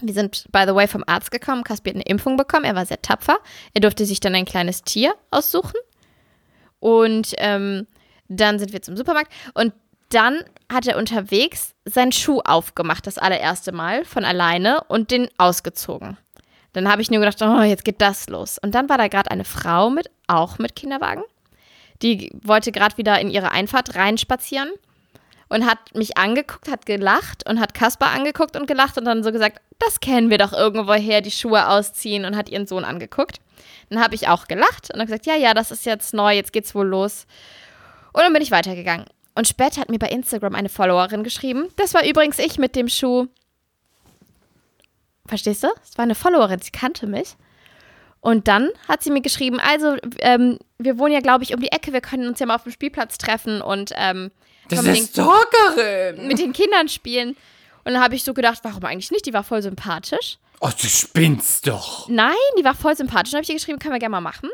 [SPEAKER 2] Wir sind, by the way, vom Arzt gekommen. Kaspi hat eine Impfung bekommen. Er war sehr tapfer. Er durfte sich dann ein kleines Tier aussuchen. Und ähm, dann sind wir zum Supermarkt. Und dann hat er unterwegs seinen Schuh aufgemacht, das allererste Mal von alleine und den ausgezogen. Dann habe ich nur gedacht, oh, jetzt geht das los. Und dann war da gerade eine Frau mit, auch mit Kinderwagen. Die wollte gerade wieder in ihre Einfahrt reinspazieren und hat mich angeguckt, hat gelacht und hat Kaspar angeguckt und gelacht und dann so gesagt, das kennen wir doch irgendwoher, die Schuhe ausziehen und hat ihren Sohn angeguckt. Dann habe ich auch gelacht und habe gesagt, ja, ja, das ist jetzt neu, jetzt geht's wohl los. Und dann bin ich weitergegangen. Und später hat mir bei Instagram eine Followerin geschrieben, das war übrigens ich mit dem Schuh. Verstehst du? Es war eine Followerin, sie kannte mich. Und dann hat sie mir geschrieben, also ähm, wir wohnen ja, glaube ich, um die Ecke, wir können uns ja mal auf dem Spielplatz treffen und ähm,
[SPEAKER 3] Das ist
[SPEAKER 2] mit,
[SPEAKER 3] Stalkerin.
[SPEAKER 2] den, mit den Kindern spielen. Und dann habe ich so gedacht, warum eigentlich nicht? Die war voll sympathisch.
[SPEAKER 3] Oh, du spinnst doch.
[SPEAKER 2] Nein, die war voll sympathisch. Dann habe ich ihr geschrieben, können wir gerne mal machen.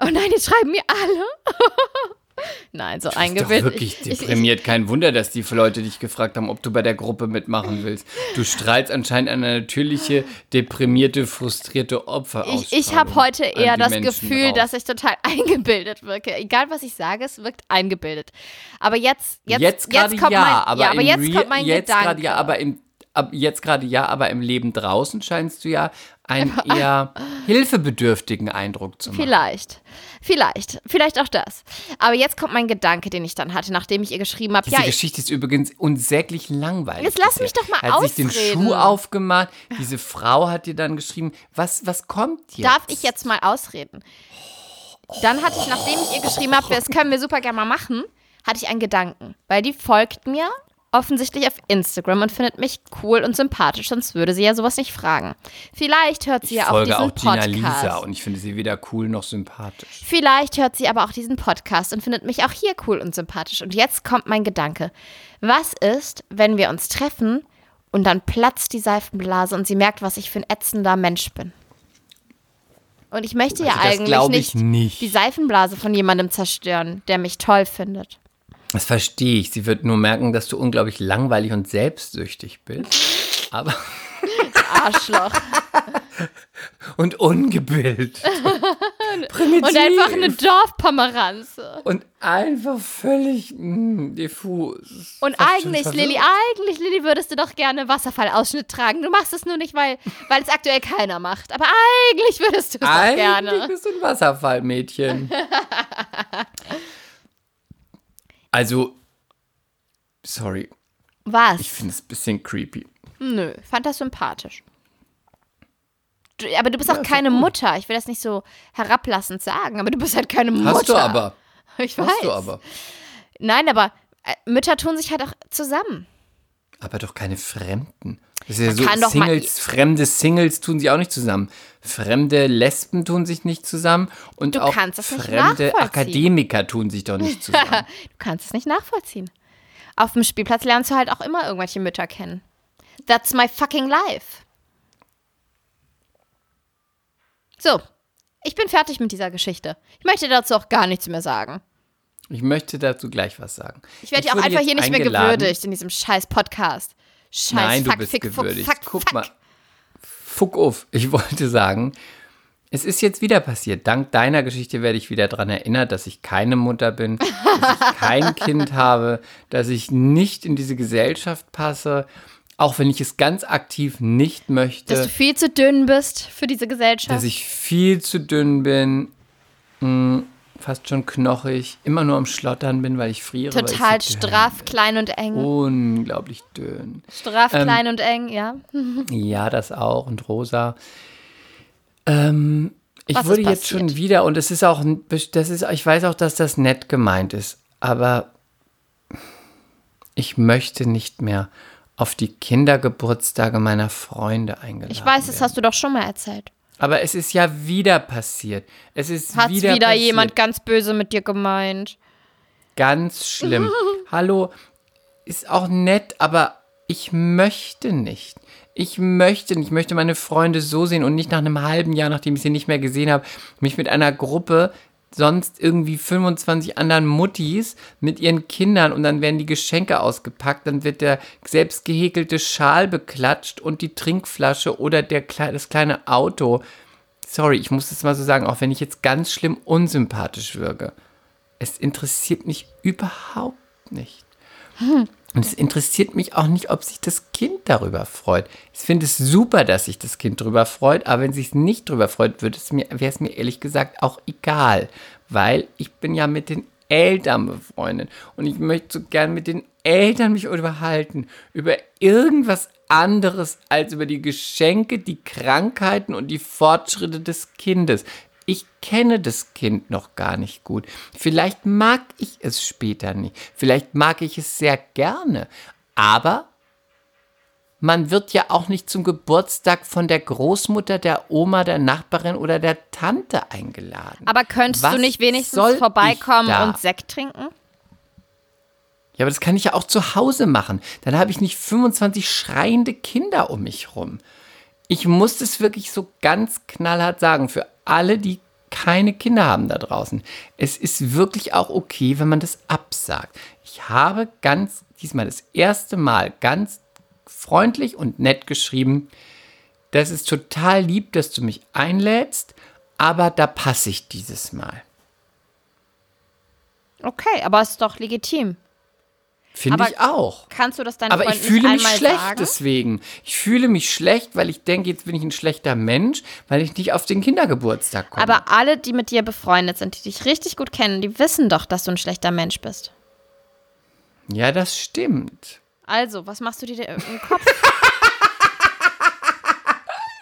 [SPEAKER 2] Und nein, jetzt schreiben mir alle. nein, so
[SPEAKER 3] Doch
[SPEAKER 2] eingebildet.
[SPEAKER 3] wirklich
[SPEAKER 2] Ich- ich-
[SPEAKER 3] deprimiert. Kein Wunder, dass die Leute dich gefragt haben, ob du bei der Gruppe mitmachen willst. Du strahlst anscheinend eine natürliche, deprimierte, frustrierte Opfer
[SPEAKER 2] Ich, ich habe heute eher das
[SPEAKER 3] Menschen
[SPEAKER 2] Gefühl,
[SPEAKER 3] raus.
[SPEAKER 2] dass ich total eingebildet wirke. Egal, was ich sage, es wirkt eingebildet. Aber jetzt, jetzt,
[SPEAKER 3] jetzt gerade
[SPEAKER 2] kommt
[SPEAKER 3] ja,
[SPEAKER 2] mein,
[SPEAKER 3] aber
[SPEAKER 2] ja, aber jetzt kommt mein
[SPEAKER 3] jetzt
[SPEAKER 2] Gedanke.
[SPEAKER 3] gerade ja, aber im ab jetzt gerade ja, aber im Leben draußen scheinst du ja einen eher hilfebedürftigen Eindruck zu machen.
[SPEAKER 2] Vielleicht, vielleicht, vielleicht auch das. Aber jetzt kommt mein Gedanke, den ich dann hatte, nachdem ich ihr geschrieben habe.
[SPEAKER 3] Diese
[SPEAKER 2] Ja, ich,
[SPEAKER 3] Geschichte ist übrigens unsäglich langweilig.
[SPEAKER 2] Jetzt lass mich doch mal
[SPEAKER 3] Er hat sich den
[SPEAKER 2] ausreden.
[SPEAKER 3] Schuh aufgemacht. Diese Frau hat dir dann geschrieben, was, was kommt jetzt?
[SPEAKER 2] darf ich jetzt mal ausreden? Dann hatte ich, nachdem ich ihr geschrieben habe, das können wir super gerne mal machen, hatte ich einen Gedanken. Weil die folgt mir offensichtlich auf Instagram und findet mich cool und sympathisch, sonst würde sie ja sowas nicht fragen. Vielleicht hört sie
[SPEAKER 3] Ich
[SPEAKER 2] ja auch diesen
[SPEAKER 3] auch
[SPEAKER 2] Podcast.
[SPEAKER 3] Lisa und ich finde sie weder cool noch sympathisch.
[SPEAKER 2] Vielleicht hört sie aber auch diesen Podcast und findet mich auch hier cool und sympathisch. Und jetzt kommt mein Gedanke. Was ist, wenn wir uns treffen und dann platzt die Seifenblase und sie merkt, was ich für ein ätzender Mensch bin? Und ich möchte ja
[SPEAKER 3] Also das
[SPEAKER 2] eigentlich nicht,
[SPEAKER 3] nicht.
[SPEAKER 2] die Seifenblase von jemandem zerstören, der mich toll findet.
[SPEAKER 3] Das verstehe ich. Sie wird nur merken, dass du unglaublich langweilig und selbstsüchtig bist. Aber
[SPEAKER 2] Arschloch.
[SPEAKER 3] und ungebildet.
[SPEAKER 2] und einfach eine Dorfpomeranze.
[SPEAKER 3] Und einfach völlig mh, diffus.
[SPEAKER 2] Und eigentlich. Lilly, eigentlich, Lilly, würdest du doch gerne Wasserfallausschnitt tragen. Du machst es nur nicht, weil, weil es aktuell keiner macht. Aber eigentlich würdest du es doch
[SPEAKER 3] Eigentlich
[SPEAKER 2] gerne.
[SPEAKER 3] bist du ein Wasserfallmädchen. Also, sorry,
[SPEAKER 2] Was?
[SPEAKER 3] ich finde es ein bisschen creepy.
[SPEAKER 2] Nö, fand das sympathisch. Du, aber du bist auch keine Mutter. Ich will das nicht so herablassend sagen, aber du bist halt keine Mutter.
[SPEAKER 3] Hast du aber.
[SPEAKER 2] Ich weiß.
[SPEAKER 3] Hast du aber.
[SPEAKER 2] Nein, aber äh, Mütter tun sich halt auch zusammen.
[SPEAKER 3] Aber doch keine Fremden. Das ist ja
[SPEAKER 2] Man
[SPEAKER 3] so, Singles, fremde Singles tun sich auch nicht zusammen. Fremde Lesben tun sich nicht zusammen. Und
[SPEAKER 2] Du
[SPEAKER 3] auch
[SPEAKER 2] kannst das nicht
[SPEAKER 3] fremde. Akademiker tun sich doch nicht zusammen.
[SPEAKER 2] Du kannst es nicht nachvollziehen. auf dem Spielplatz lernst du halt auch immer irgendwelche Mütter kennen. That's my fucking life. So, ich bin fertig mit dieser Geschichte. Ich möchte dazu auch gar nichts mehr sagen.
[SPEAKER 3] Ich möchte dazu gleich was sagen.
[SPEAKER 2] Ich werde ja auch einfach hier nicht mehr gewürdigt in diesem scheiß Podcast. Scheiß
[SPEAKER 3] Nein,
[SPEAKER 2] fuck,
[SPEAKER 3] du bist
[SPEAKER 2] fick,
[SPEAKER 3] gewürdigt.
[SPEAKER 2] fuck,
[SPEAKER 3] Guck
[SPEAKER 2] fuck.
[SPEAKER 3] mal. Fuck auf. Ich wollte sagen, es ist jetzt wieder passiert. Dank deiner Geschichte werde ich wieder daran erinnert, dass ich keine Mutter bin, dass ich kein Kind habe, dass ich nicht in diese Gesellschaft passe, auch wenn ich es ganz aktiv nicht möchte.
[SPEAKER 2] Dass du viel zu dünn bist für diese Gesellschaft.
[SPEAKER 3] dass ich viel zu dünn bin, mh, fast schon knochig, immer nur am Schlottern bin, weil ich friere. weil ich
[SPEAKER 2] Total
[SPEAKER 3] so
[SPEAKER 2] straff, klein und eng.
[SPEAKER 3] Unglaublich dünn.
[SPEAKER 2] Straff,
[SPEAKER 3] ähm,
[SPEAKER 2] klein und eng, ja.
[SPEAKER 3] Ja, das auch und rosa. Ähm, ich
[SPEAKER 2] Was
[SPEAKER 3] wurde jetzt schon wieder und es ist auch, das ist, ich weiß auch, dass das nett gemeint ist, aber ich möchte nicht mehr auf die Kindergeburtstage meiner Freunde eingeladen
[SPEAKER 2] Ich weiß, das
[SPEAKER 3] werden.
[SPEAKER 2] hast du doch schon mal erzählt.
[SPEAKER 3] Aber es ist ja wieder passiert. Es ist
[SPEAKER 2] Hat
[SPEAKER 3] wieder,
[SPEAKER 2] wieder,
[SPEAKER 3] passiert.
[SPEAKER 2] jemand ganz böse mit dir gemeint.
[SPEAKER 3] Ganz schlimm. Hallo, ist auch nett, aber ich möchte nicht. Ich möchte nicht. Ich möchte meine Freunde so sehen und nicht nach einem halben Jahr, nachdem ich sie nicht mehr gesehen habe, mich mit einer Gruppe sonst irgendwie 25 anderen Muttis mit ihren Kindern und dann werden die Geschenke ausgepackt, dann wird der selbst gehäkelte Schal beklatscht und die Trinkflasche oder der, das kleine Auto. Sorry, ich muss das mal so sagen, auch wenn ich jetzt ganz schlimm unsympathisch wirke. Es interessiert mich überhaupt nicht. Und es interessiert mich auch nicht, ob sich das Kind darüber freut. Ich finde es super, dass sich das Kind darüber freut, aber wenn sich es nicht darüber freut, wäre es mir ehrlich gesagt auch egal. Weil ich bin ja mit den Eltern befreundet und ich möchte so gern mit den Eltern mich unterhalten über irgendwas anderes als über die Geschenke, die Krankheiten und die Fortschritte des Kindes. Ich kenne das Kind noch gar nicht gut. Vielleicht mag ich es später nicht. Vielleicht mag ich es sehr gerne. Aber man wird ja auch nicht zum Geburtstag von der Großmutter, der Oma, der Nachbarin oder der Tante eingeladen.
[SPEAKER 2] Aber könntest
[SPEAKER 3] Was
[SPEAKER 2] du nicht wenigstens vorbeikommen und Sekt trinken?
[SPEAKER 3] Ja, aber das kann ich ja auch zu Hause machen. Dann habe ich nicht 25 schreiende Kinder um mich rum. Ich muss das wirklich so ganz knallhart sagen, für alle, die keine Kinder haben da draußen. Es ist wirklich auch okay, wenn man das absagt. Ich habe ganz, diesmal das erste Mal, ganz freundlich und nett geschrieben, das ist total lieb, dass du mich einlädst, aber da passe ich dieses Mal.
[SPEAKER 2] Okay, aber ist doch legitim.
[SPEAKER 3] Finde ich auch.
[SPEAKER 2] Kannst du das deinen
[SPEAKER 3] Aber ich
[SPEAKER 2] Freunden
[SPEAKER 3] fühle
[SPEAKER 2] nicht
[SPEAKER 3] mich schlecht
[SPEAKER 2] sagen?
[SPEAKER 3] deswegen. Ich fühle mich schlecht, weil ich denke, jetzt bin ich ein schlechter Mensch, weil ich nicht auf den Kindergeburtstag komme.
[SPEAKER 2] Aber alle, die mit dir befreundet sind, die dich richtig gut kennen, die wissen doch, dass du ein schlechter Mensch bist.
[SPEAKER 3] ja, das stimmt.
[SPEAKER 2] Also, was machst du dir im Kopf?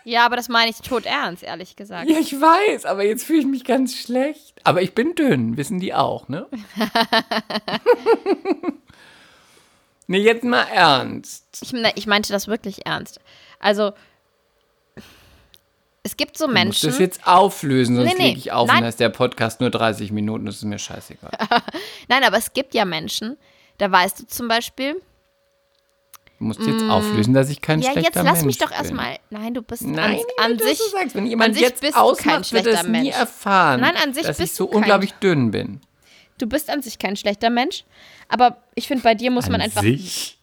[SPEAKER 2] ja, aber das meine ich tot ernst, ehrlich gesagt.
[SPEAKER 3] Ja, ich weiß, aber jetzt fühle ich mich ganz schlecht. Aber ich bin dünn, wissen die auch, ne? nee, jetzt mal ernst.
[SPEAKER 2] Ich, ne, ich meinte das wirklich ernst. Also, es gibt so
[SPEAKER 3] Du musst
[SPEAKER 2] Menschen.
[SPEAKER 3] das jetzt auflösen, sonst
[SPEAKER 2] Nee, nee,
[SPEAKER 3] ich auf
[SPEAKER 2] nein.
[SPEAKER 3] und dann ist der Podcast nur 30 Minuten, das ist mir scheißegal.
[SPEAKER 2] Nein, aber es gibt ja Menschen, da weißt du zum Beispiel.
[SPEAKER 3] Du musst jetzt auflösen, dass ich kein
[SPEAKER 2] Mm. Ja,
[SPEAKER 3] schlechter
[SPEAKER 2] jetzt
[SPEAKER 3] Mensch
[SPEAKER 2] lass mich doch
[SPEAKER 3] bin.
[SPEAKER 2] erstmal. Nein, du bist
[SPEAKER 3] Nein,
[SPEAKER 2] an,
[SPEAKER 3] nicht,
[SPEAKER 2] an sich.
[SPEAKER 3] sagst, wenn jemand
[SPEAKER 2] sich
[SPEAKER 3] jetzt
[SPEAKER 2] bist du kein
[SPEAKER 3] ausmacht, wird er es nie erfahren,
[SPEAKER 2] Nein, an sich
[SPEAKER 3] dass
[SPEAKER 2] bist
[SPEAKER 3] ich so unglaublich dünn bin.
[SPEAKER 2] Du bist an sich kein schlechter Mensch. Aber ich finde, bei dir muss man einfach.
[SPEAKER 3] sich?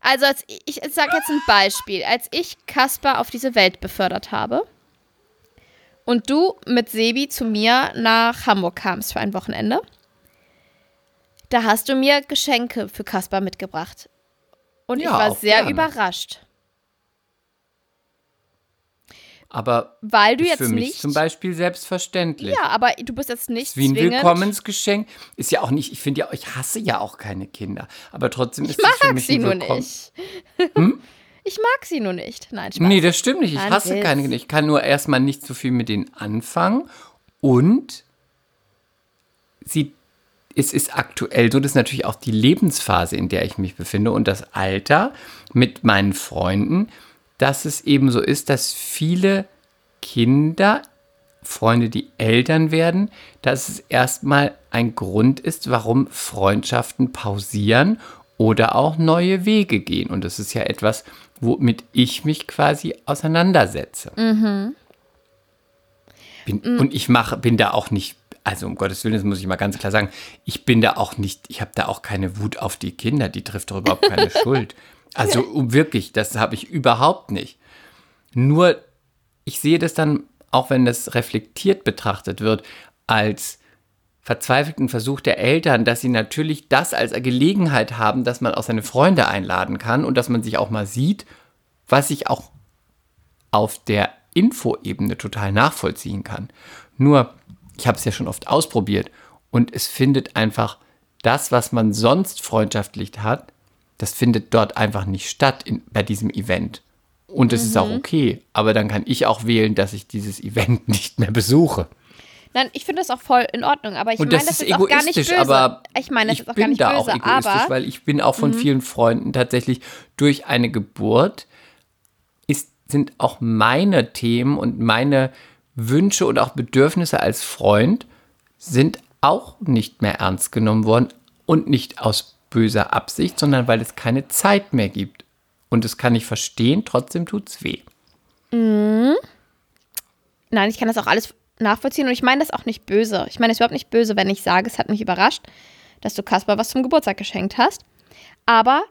[SPEAKER 2] Also, als ich, ich sage jetzt ein Beispiel. Als ich Kasper auf diese Welt befördert habe und du mit Sebi zu mir nach Hamburg kamst für ein Wochenende, da hast du mir Geschenke für Kasper mitgebracht. Und ich
[SPEAKER 3] Ja,
[SPEAKER 2] war
[SPEAKER 3] auch
[SPEAKER 2] sehr
[SPEAKER 3] gerne.
[SPEAKER 2] überrascht,
[SPEAKER 3] Aber
[SPEAKER 2] weil du
[SPEAKER 3] ist
[SPEAKER 2] jetzt
[SPEAKER 3] für mich
[SPEAKER 2] nicht.
[SPEAKER 3] zum Beispiel selbstverständlich.
[SPEAKER 2] ja, aber du bist jetzt nicht
[SPEAKER 3] Wie ein
[SPEAKER 2] zwingend.
[SPEAKER 3] Willkommensgeschenk. Ist ja auch nicht, ich finde ja, ich hasse ja auch keine Kinder. Aber trotzdem ist
[SPEAKER 2] Ich
[SPEAKER 3] es für
[SPEAKER 2] mag
[SPEAKER 3] mich
[SPEAKER 2] sie nur nicht. Ich mag sie nur nicht. Nein, Spaß.
[SPEAKER 3] Nee, das stimmt nicht. Ich
[SPEAKER 2] Ein
[SPEAKER 3] hasse
[SPEAKER 2] Witz.
[SPEAKER 3] keine Kinder. Ich kann nur erstmal nicht so viel mit denen anfangen. Und sie, es ist aktuell so, das ist natürlich auch die Lebensphase, in der ich mich befinde und das Alter mit meinen Freunden, dass es eben so ist, dass viele Kinder, Freunde, die Eltern werden, dass es erstmal ein Grund ist, warum Freundschaften pausieren oder auch neue Wege gehen. Und das ist ja etwas, womit ich mich quasi auseinandersetze. Bin, Und ich mache, bin da auch nicht, also um Gottes Willen, das muss ich mal ganz klar sagen, ich bin da auch nicht, ich habe da auch keine Wut auf die Kinder, die trifft doch überhaupt keine Schuld. Also wirklich, das habe ich überhaupt nicht. Nur, ich sehe das dann, auch wenn das reflektiert betrachtet wird, als verzweifelten Versuch der Eltern, dass sie natürlich das als Gelegenheit haben, dass man auch seine Freunde einladen kann und dass man sich auch mal sieht, was ich auch auf der Infoebene total nachvollziehen kann. Nur, ich habe es ja schon oft ausprobiert und es findet einfach das, was man sonst freundschaftlich hat, das findet dort einfach nicht statt in, bei diesem Event. Und es ist auch okay, aber dann kann ich auch wählen, dass ich dieses Event nicht mehr besuche.
[SPEAKER 2] Nein, ich finde das auch voll in Ordnung, aber ich meine
[SPEAKER 3] das
[SPEAKER 2] das
[SPEAKER 3] ist
[SPEAKER 2] auch gar nicht böse.
[SPEAKER 3] aber
[SPEAKER 2] ich meine, das
[SPEAKER 3] ich
[SPEAKER 2] ist auch
[SPEAKER 3] bin
[SPEAKER 2] gar nicht
[SPEAKER 3] da auch
[SPEAKER 2] böse,
[SPEAKER 3] egoistisch,
[SPEAKER 2] aber Mhm.
[SPEAKER 3] weil ich bin auch von vielen Freunden tatsächlich durch eine Geburt ist, sind auch meine Themen und meine Wünsche und auch Bedürfnisse als Freund sind auch nicht mehr ernst genommen worden und nicht aus böser Absicht, sondern weil es keine Zeit mehr gibt. Und das kann ich verstehen, trotzdem tut's weh.
[SPEAKER 2] Nein, ich kann das auch alles nachvollziehen und ich meine das auch nicht böse. Ich meine es überhaupt nicht böse, wenn ich sage, es hat mich überrascht, dass du Kasper was zum Geburtstag geschenkt hast. Aber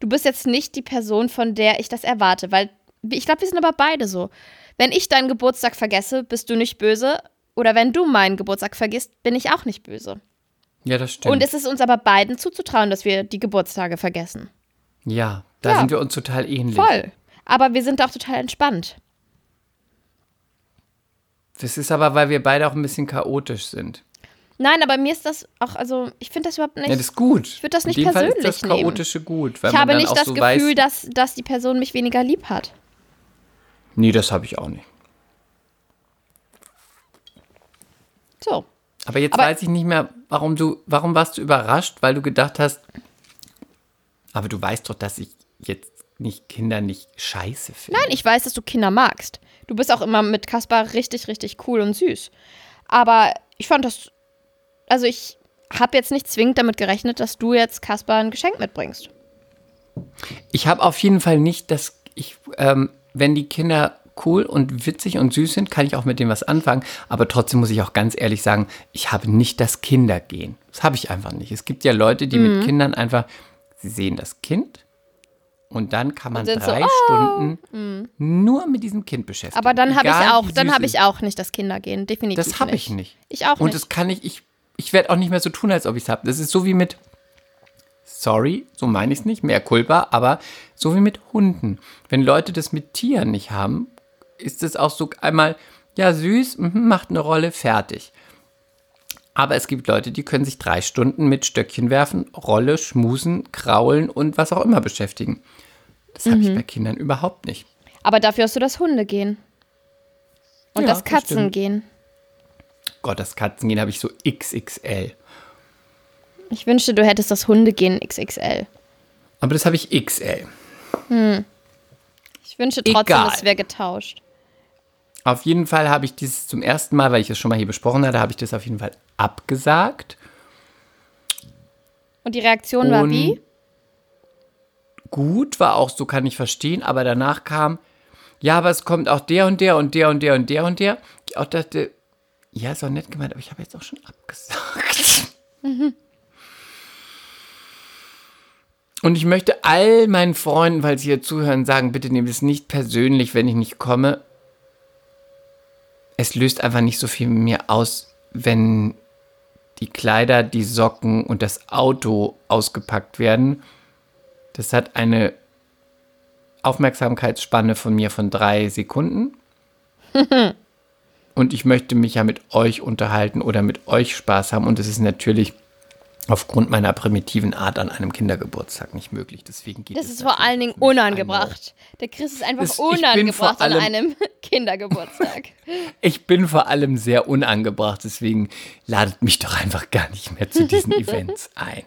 [SPEAKER 2] du bist jetzt nicht die Person, von der ich das erwarte, weil ich glaube, wir sind aber beide so. Wenn ich deinen Geburtstag vergesse, bist du nicht böse. Oder wenn du meinen Geburtstag vergisst, bin ich auch nicht böse.
[SPEAKER 3] Ja, das stimmt.
[SPEAKER 2] Und es ist uns aber beiden zuzutrauen, dass wir die Geburtstage vergessen.
[SPEAKER 3] ja, da
[SPEAKER 2] Ja.
[SPEAKER 3] sind wir uns total ähnlich.
[SPEAKER 2] Voll. Aber wir sind auch total entspannt.
[SPEAKER 3] Das ist aber, weil wir beide auch ein bisschen chaotisch sind.
[SPEAKER 2] Nein, aber mir ist das auch, also ich finde das überhaupt nicht.
[SPEAKER 3] Ja, das ist gut. Ich
[SPEAKER 2] würd das nicht
[SPEAKER 3] In dem Fall ist
[SPEAKER 2] persönlich
[SPEAKER 3] das
[SPEAKER 2] nehmen.
[SPEAKER 3] Chaotische gut. Weil
[SPEAKER 2] ich habe nicht das
[SPEAKER 3] so
[SPEAKER 2] Gefühl,
[SPEAKER 3] weiß,
[SPEAKER 2] dass, dass die Person mich weniger lieb hat.
[SPEAKER 3] Nee, das habe ich auch nicht.
[SPEAKER 2] So.
[SPEAKER 3] Aber jetzt
[SPEAKER 2] Aber-
[SPEAKER 3] weiß ich nicht mehr, warum du, warum warst du überrascht, weil du gedacht hast, aber du weißt doch, dass ich jetzt nicht Kinder nicht scheiße finde.
[SPEAKER 2] Nein, ich weiß, dass du Kinder magst. Du bist auch immer mit Kaspar richtig, richtig cool und süß. Aber ich fand das. Also, ich habe jetzt nicht zwingend damit gerechnet, dass du jetzt Kaspar ein Geschenk mitbringst.
[SPEAKER 3] Ich habe auf jeden Fall nicht das, ich, ähm, wenn die Kinder cool und witzig und süß sind, kann ich auch mit dem was anfangen. Aber trotzdem muss ich auch ganz ehrlich sagen, ich habe nicht das Kindergehen. Das habe ich einfach nicht. Es gibt ja Leute, die
[SPEAKER 2] Mhm.
[SPEAKER 3] mit Kindern einfach, sie sehen das Kind und dann kann man
[SPEAKER 2] Und sind so,
[SPEAKER 3] drei
[SPEAKER 2] oh,
[SPEAKER 3] Stunden nur mit diesem Kind beschäftigen.
[SPEAKER 2] Aber dann habe ich auch, dann habe ich auch nicht das Kindergehen. Definitiv.
[SPEAKER 3] Das habe ich nicht.
[SPEAKER 2] Ich auch
[SPEAKER 3] Und
[SPEAKER 2] nicht.
[SPEAKER 3] das kann ich, ich, ich werde auch nicht mehr so tun, als ob ich es habe. Das ist so wie mit, sorry, so meine ich es nicht, mehr Kulpa, aber so wie mit Hunden. Wenn Leute das mit Tieren nicht haben, ist es auch so einmal, ja, süß, mhm, macht eine Rolle, fertig. Aber es gibt Leute, die können sich drei Stunden mit Stöckchen werfen, Rolle, schmusen, kraulen und was auch immer beschäftigen. Das habe
[SPEAKER 2] Mhm.
[SPEAKER 3] ich bei Kindern überhaupt nicht.
[SPEAKER 2] Aber dafür hast du das Hundegehen. Und
[SPEAKER 3] Ja,
[SPEAKER 2] das
[SPEAKER 3] das.
[SPEAKER 2] Katzengehen.
[SPEAKER 3] Gott, das Katzengehen habe ich so XXL.
[SPEAKER 2] Ich wünschte, du hättest das Hundegehen XXL.
[SPEAKER 3] Aber das habe ich XL.
[SPEAKER 2] Ich wünschte trotzdem,
[SPEAKER 3] Egal.
[SPEAKER 2] es wäre getauscht.
[SPEAKER 3] Auf jeden Fall habe ich dieses zum ersten Mal, weil ich es schon mal hier besprochen hatte, habe ich das auf jeden Fall abgesagt.
[SPEAKER 2] Und die Reaktion war
[SPEAKER 3] Und
[SPEAKER 2] wie?
[SPEAKER 3] Gut, war auch so, kann ich verstehen, aber danach kam, ja, aber es kommt auch der und der und der und der und der und der. Ich auch dachte, ja, ist auch nett gemeint, aber ich habe jetzt auch schon abgesagt. Und ich möchte all meinen Freunden, weil sie hier zuhören, sagen, bitte nehmt es nicht persönlich, wenn ich nicht komme. Es löst einfach nicht so viel mir aus, wenn die Kleider, die Socken und das Auto ausgepackt werden. Das hat eine Aufmerksamkeitsspanne von mir von drei Sekunden. und ich möchte mich ja mit euch unterhalten oder mit euch Spaß haben. Und es ist natürlich aufgrund meiner primitiven Art an einem Kindergeburtstag nicht möglich. Deswegen geht
[SPEAKER 2] Das
[SPEAKER 3] es
[SPEAKER 2] ist vor allen Dingen unangebracht. Der Chris ist einfach
[SPEAKER 3] Das-
[SPEAKER 2] unangebracht an
[SPEAKER 3] allem-
[SPEAKER 2] einem Kindergeburtstag.
[SPEAKER 3] Ich bin vor allem sehr unangebracht, deswegen ladet mich doch einfach gar nicht mehr zu diesen Events ein.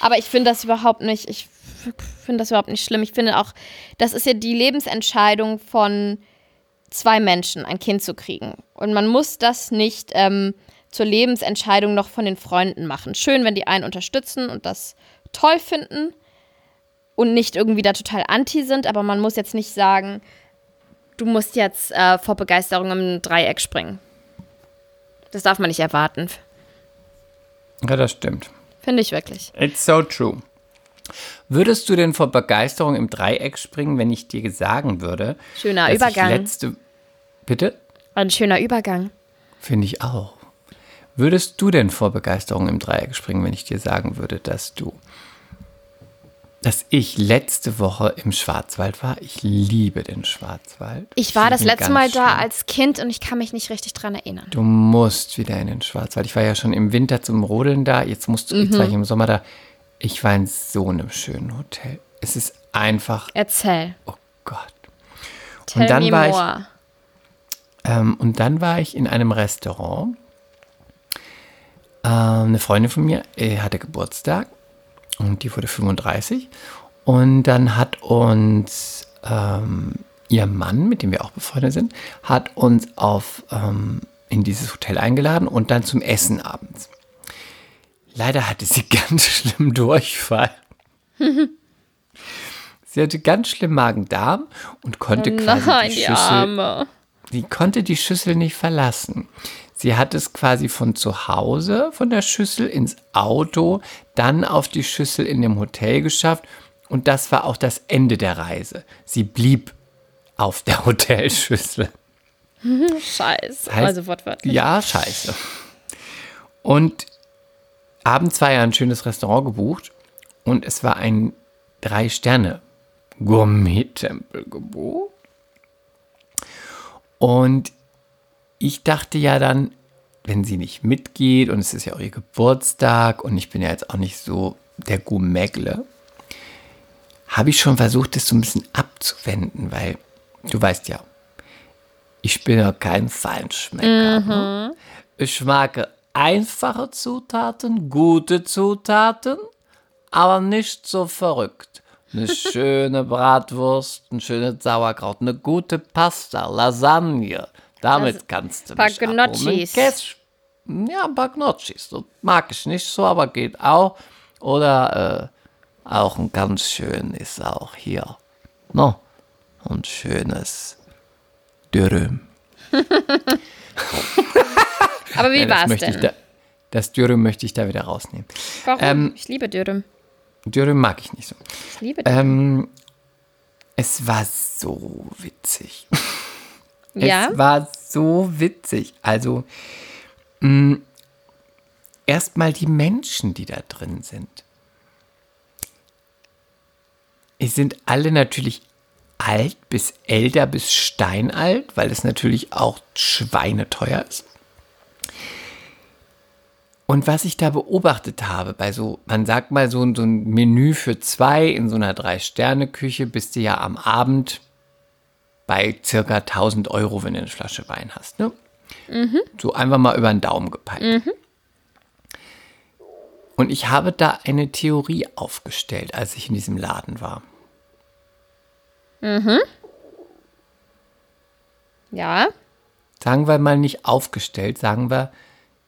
[SPEAKER 2] Aber ich finde das überhaupt nicht, ich finde das überhaupt nicht schlimm. Ich finde auch, das ist ja die Lebensentscheidung von zwei Menschen, ein Kind zu kriegen. Und man muss das nicht ähm, zur Lebensentscheidung noch von den Freunden machen. Schön, wenn die einen unterstützen und das toll finden. und nicht irgendwie da total anti sind, aber man muss jetzt nicht sagen, du musst jetzt äh, vor Begeisterung im Dreieck springen. Das darf man nicht erwarten.
[SPEAKER 3] Ja, das stimmt.
[SPEAKER 2] Finde ich wirklich.
[SPEAKER 3] It's so true. Würdest du denn vor Begeisterung im Dreieck springen, wenn ich dir sagen würde?
[SPEAKER 2] Schöner Übergang.
[SPEAKER 3] Letzte, bitte?
[SPEAKER 2] Ein schöner Übergang.
[SPEAKER 3] Finde ich auch. Würdest du denn vor Begeisterung im Dreieck springen, wenn ich dir sagen würde, dass du, dass ich letzte Woche im Schwarzwald war? Ich liebe den Schwarzwald.
[SPEAKER 2] Ich war das letzte Mal
[SPEAKER 3] ganz
[SPEAKER 2] da als Kind und ich kann mich nicht richtig dran erinnern.
[SPEAKER 3] Du musst wieder in den Schwarzwald. Ich war ja schon im Winter zum Rodeln da. Jetzt musst du,
[SPEAKER 2] Mhm.
[SPEAKER 3] jetzt war ich im Sommer da. Ich war in so einem schönen Hotel. Es ist einfach,
[SPEAKER 2] Erzähl.
[SPEAKER 3] oh Gott.
[SPEAKER 2] Tell
[SPEAKER 3] dann
[SPEAKER 2] me
[SPEAKER 3] war ich-
[SPEAKER 2] more.
[SPEAKER 3] Ähm, und dann war ich in einem Restaurant. Ähm, eine Freundin von mir äh, hatte Geburtstag und die wurde 35. Und dann hat uns ähm, ihr Mann, mit dem wir auch befreundet sind, hat uns auf, ähm, in dieses Hotel eingeladen und dann zum Essen abends. Leider hatte sie ganz schlimm Durchfall. sie hatte ganz schlimm Magen-Darm und konnte quasi
[SPEAKER 2] Nein,
[SPEAKER 3] die
[SPEAKER 2] die
[SPEAKER 3] Schüssel
[SPEAKER 2] Arme.
[SPEAKER 3] Sie konnte die Schüssel nicht verlassen. Sie hat es quasi von zu Hause, von der Schüssel ins Auto, dann auf die Schüssel in dem Hotel geschafft. Und das war auch das Ende der Reise. Sie blieb auf der Hotelschüssel.
[SPEAKER 2] Scheiße.
[SPEAKER 3] heißt-
[SPEAKER 2] also wortwörtlich.
[SPEAKER 3] Ja, scheiße. Und abends war ja ein schönes Restaurant gebucht und es war ein Drei-Sterne-Gourmet-Tempel gebucht. Und ich dachte ja dann, wenn sie nicht mitgeht und es ist ja auch ihr Geburtstag und ich bin ja jetzt auch nicht so der Gourmetle, habe ich schon versucht, das so ein bisschen abzuwenden, weil du weißt ja, ich bin ja kein Feinschmecker. Ne? Ich mag einfache Zutaten, gute Zutaten, aber nicht so verrückt. Eine schöne Bratwurst, ein schönes Sauerkraut, eine gute Pasta, Lasagne. Damit
[SPEAKER 2] Also,
[SPEAKER 3] kannst du mich abholen. Käse, ja, ein paar Gnocchis. Das mag ich nicht so, aber geht auch. Oder äh, auch ein ganz schön ist auch hier. No, ein schönes Dürüm.
[SPEAKER 2] Aber wie
[SPEAKER 3] Ja, das
[SPEAKER 2] war's
[SPEAKER 3] möchte
[SPEAKER 2] denn?
[SPEAKER 3] Ich da, das Dürüm möchte ich da wieder rausnehmen.
[SPEAKER 2] Warum?
[SPEAKER 3] ähm,
[SPEAKER 2] ich liebe Dürüm.
[SPEAKER 3] Dürüm mag ich nicht so.
[SPEAKER 2] Ich liebe Dürüm.
[SPEAKER 3] Ähm, es war so witzig.
[SPEAKER 2] ja?
[SPEAKER 3] Es war so witzig. Also, erstmal die Menschen, die da drin sind. Es sind alle natürlich alt bis älter bis steinalt, weil es natürlich auch schweineteuer ist. Und was ich da beobachtet habe, bei so, man sagt mal so, so ein Menü für zwei in so einer Drei-Sterne-Küche, bist du ja am Abend bei circa 1000 Euro, wenn du eine Flasche Wein hast. Ne? So einfach mal über den Daumen gepeilt. Und ich habe da eine Theorie aufgestellt, als ich in diesem Laden war.
[SPEAKER 2] ja?
[SPEAKER 3] Sagen wir mal nicht aufgestellt, sagen wir,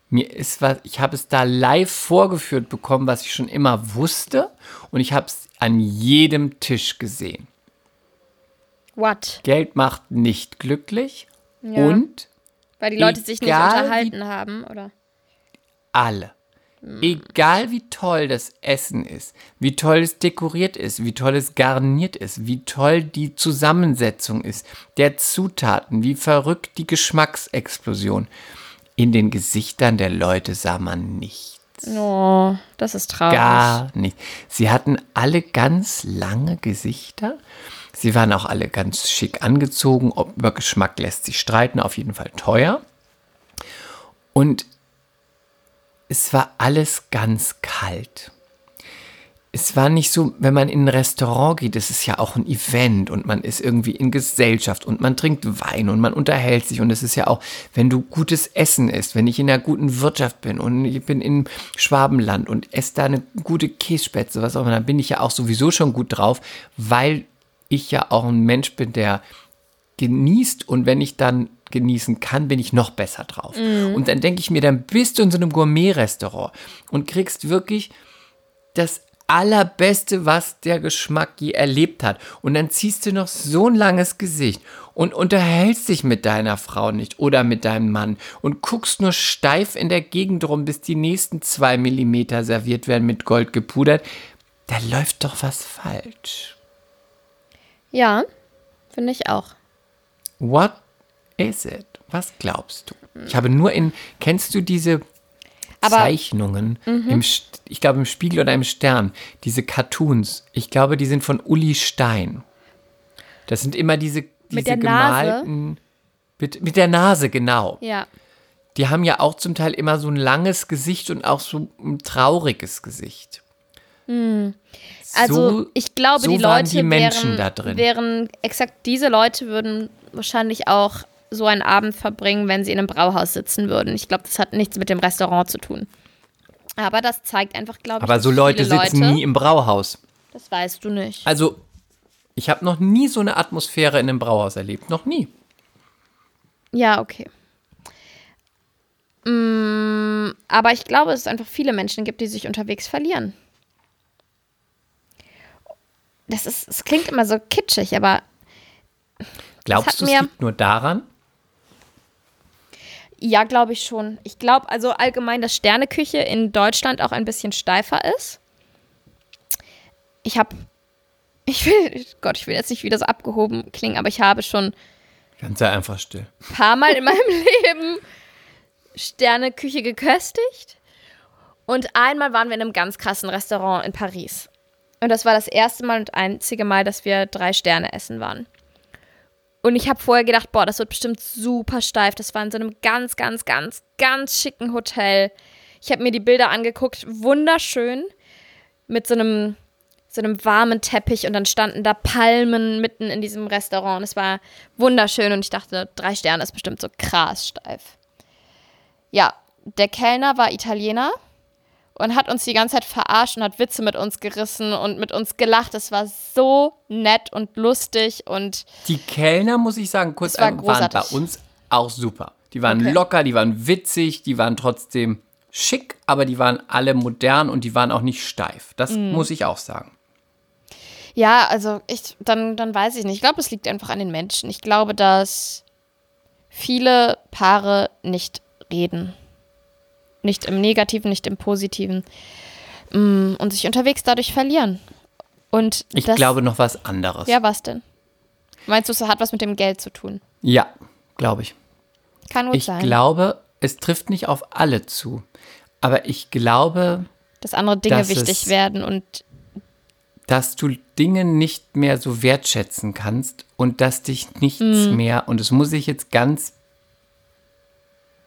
[SPEAKER 3] mir ist was, ich habe es da live vorgeführt bekommen, was ich schon immer wusste und ich habe es an jedem Tisch gesehen.
[SPEAKER 2] What?
[SPEAKER 3] Geld macht nicht glücklich
[SPEAKER 2] Ja.
[SPEAKER 3] und
[SPEAKER 2] Weil die Leute sich nicht unterhalten haben, oder?
[SPEAKER 3] alle. Egal wie toll das Essen ist, wie toll es dekoriert ist, wie toll es garniert ist, wie toll die Zusammensetzung ist, der Zutaten, wie verrückt die Geschmacksexplosion. In den Gesichtern der Leute sah man nichts.
[SPEAKER 2] Oh, das ist traurig.
[SPEAKER 3] Gar nicht. Sie hatten alle ganz lange Gesichter. Sie waren auch alle ganz schick angezogen. Ob über Geschmack lässt sich streiten, auf jeden Fall teuer. Und es war alles ganz kalt. Es war nicht so, wenn man in ein Restaurant geht, das ist ja auch ein Event und man ist irgendwie in Gesellschaft und man trinkt Wein und man unterhält sich und es ist ja auch, wenn du gutes Essen isst, wenn ich in einer guten Wirtschaft bin und ich bin in Schwabenland und esse da eine gute Kässpätzle, was auch immer, dann bin ich ja auch sowieso schon gut drauf, weil ich ja auch ein Mensch bin, der genießt und wenn ich dann genießen kann, bin ich noch besser drauf. Und dann denke ich mir, dann bist du in so einem Gourmet-Restaurant und kriegst wirklich das allerbeste, was der Geschmack je erlebt hat. Und dann ziehst du noch so ein langes Gesicht und unterhältst dich mit deiner Frau nicht oder mit deinem Mann und guckst nur steif in der Gegend rum, bis die nächsten zwei Millimeter serviert werden mit Gold gepudert. Da läuft doch was falsch.
[SPEAKER 2] Ja, finde ich auch.
[SPEAKER 3] What is it? Was glaubst du? Ich habe nur in, kennst du diese
[SPEAKER 2] Aber-
[SPEAKER 3] Zeichnungen, im, St- ich glaube im Spiegel oder im Stern, diese Cartoons, ich glaube, die sind von Uli Stein. Das sind immer diese, diese
[SPEAKER 2] Nase?
[SPEAKER 3] gemalten, mit, mit der Nase, genau.
[SPEAKER 2] Ja.
[SPEAKER 3] Die haben ja auch zum Teil immer so ein langes Gesicht und auch so ein trauriges Gesicht.
[SPEAKER 2] Also
[SPEAKER 3] So-
[SPEAKER 2] ich glaube,
[SPEAKER 3] so
[SPEAKER 2] die Leute
[SPEAKER 3] die
[SPEAKER 2] wären,
[SPEAKER 3] da drin.
[SPEAKER 2] wären, exakt diese Leute würden wahrscheinlich auch so einen Abend verbringen, wenn sie in einem Brauhaus sitzen würden. Ich glaube, das hat nichts mit dem Restaurant zu tun. Aber das zeigt einfach, glaube ich,
[SPEAKER 3] Aber so Leute sitzen
[SPEAKER 2] Leute,
[SPEAKER 3] nie im Brauhaus.
[SPEAKER 2] Das weißt du nicht.
[SPEAKER 3] Also, ich habe noch nie so eine Atmosphäre in einem Brauhaus erlebt. Noch nie.
[SPEAKER 2] Ja, okay. Mm, aber ich glaube, dass es einfach viele Menschen gibt, die sich unterwegs verlieren. Das ist, es klingt immer so kitschig, aber
[SPEAKER 3] Glaubst du, es
[SPEAKER 2] mir-
[SPEAKER 3] liegt nur daran?
[SPEAKER 2] Ja, glaube ich schon. Ich glaube also allgemein, dass Sterneküche in Deutschland auch ein bisschen steifer ist. Ich habe, ich will, Gott, ich will jetzt nicht wieder so abgehoben klingen, aber ich habe schon
[SPEAKER 3] Ganz sei einfach still.
[SPEAKER 2] ein paar Mal in meinem Leben Sterneküche geköstigt. Und einmal waren wir in einem ganz krassen Restaurant in Paris. Und das war das erste Mal und einzige Mal, dass wir drei Sterne essen waren. Und ich habe vorher gedacht, boah, das wird bestimmt super steif. Das war in so einem ganz, ganz, ganz, ganz schicken Hotel. Ich habe mir die Bilder angeguckt, wunderschön, mit so einem, so einem warmen Teppich und dann standen da Palmen mitten in diesem Restaurant. Es war wunderschön und ich dachte, drei Sterne ist bestimmt so krass steif. Ja, der Kellner war Italiener und hat uns die ganze Zeit verarscht und hat Witze mit uns gerissen und mit uns gelacht. Es war so nett und lustig und
[SPEAKER 3] Die Kellner, muss ich sagen, kurz
[SPEAKER 2] war
[SPEAKER 3] an- waren bei uns auch super. Die waren
[SPEAKER 2] Okay.
[SPEAKER 3] locker, die waren witzig, die waren trotzdem schick, aber die waren alle modern und die waren auch nicht steif. Das
[SPEAKER 2] Mhm.
[SPEAKER 3] muss ich auch sagen.
[SPEAKER 2] Ja, also ich, dann, dann weiß ich nicht. Ich glaube, es liegt einfach an den Menschen. Ich glaube, dass viele Paare nicht reden. Nicht im Negativen, nicht im Positiven. Mm, Und sich unterwegs dadurch verlieren. Und
[SPEAKER 3] Ich
[SPEAKER 2] das,
[SPEAKER 3] glaube noch was anderes.
[SPEAKER 2] Ja, was denn? Meinst du, es hat was mit dem Geld zu tun?
[SPEAKER 3] Ja, glaube ich.
[SPEAKER 2] Kann gut
[SPEAKER 3] Ich
[SPEAKER 2] sein.
[SPEAKER 3] glaube, es trifft nicht auf alle zu. Aber ich glaube,
[SPEAKER 2] dass andere Dinge
[SPEAKER 3] dass
[SPEAKER 2] wichtig
[SPEAKER 3] es-
[SPEAKER 2] werden und
[SPEAKER 3] dass du Dinge nicht mehr so wertschätzen kannst und dass dich nichts
[SPEAKER 2] Mhm.
[SPEAKER 3] mehr, und das muss ich jetzt ganz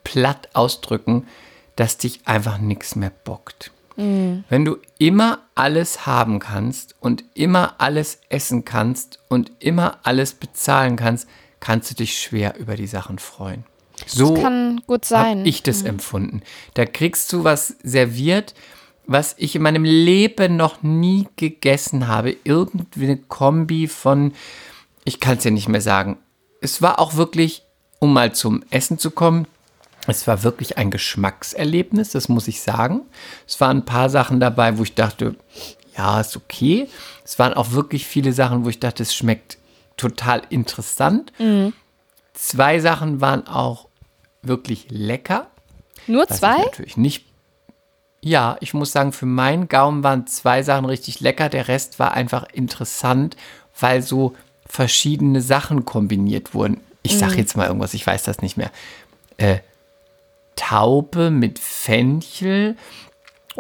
[SPEAKER 3] platt ausdrücken, dass dich einfach nichts mehr bockt.
[SPEAKER 2] Mhm.
[SPEAKER 3] Wenn du immer alles haben kannst und immer alles essen kannst und immer alles bezahlen kannst, kannst du dich schwer über die Sachen freuen. So
[SPEAKER 2] kann gut sein.
[SPEAKER 3] habe ich das empfunden. Da kriegst du was serviert, was ich in meinem Leben noch nie gegessen habe. Irgendwie eine Kombi von, ich kann es ja nicht mehr sagen. Es war auch wirklich, um mal zum Essen zu kommen, es war wirklich ein Geschmackserlebnis, das muss ich sagen. Es waren ein paar Sachen dabei, wo ich dachte, ja, ist okay. Es waren auch wirklich viele Sachen, wo ich dachte, es schmeckt total interessant. Zwei Sachen waren auch wirklich lecker.
[SPEAKER 2] nur zwei?
[SPEAKER 3] natürlich nicht. Ja, ich muss sagen, für meinen Gaumen waren zwei Sachen richtig lecker. Der Rest war einfach interessant, weil so verschiedene Sachen kombiniert wurden. Ich sag jetzt mal irgendwas, ich weiß das nicht mehr. Äh, Taube mit Fenchel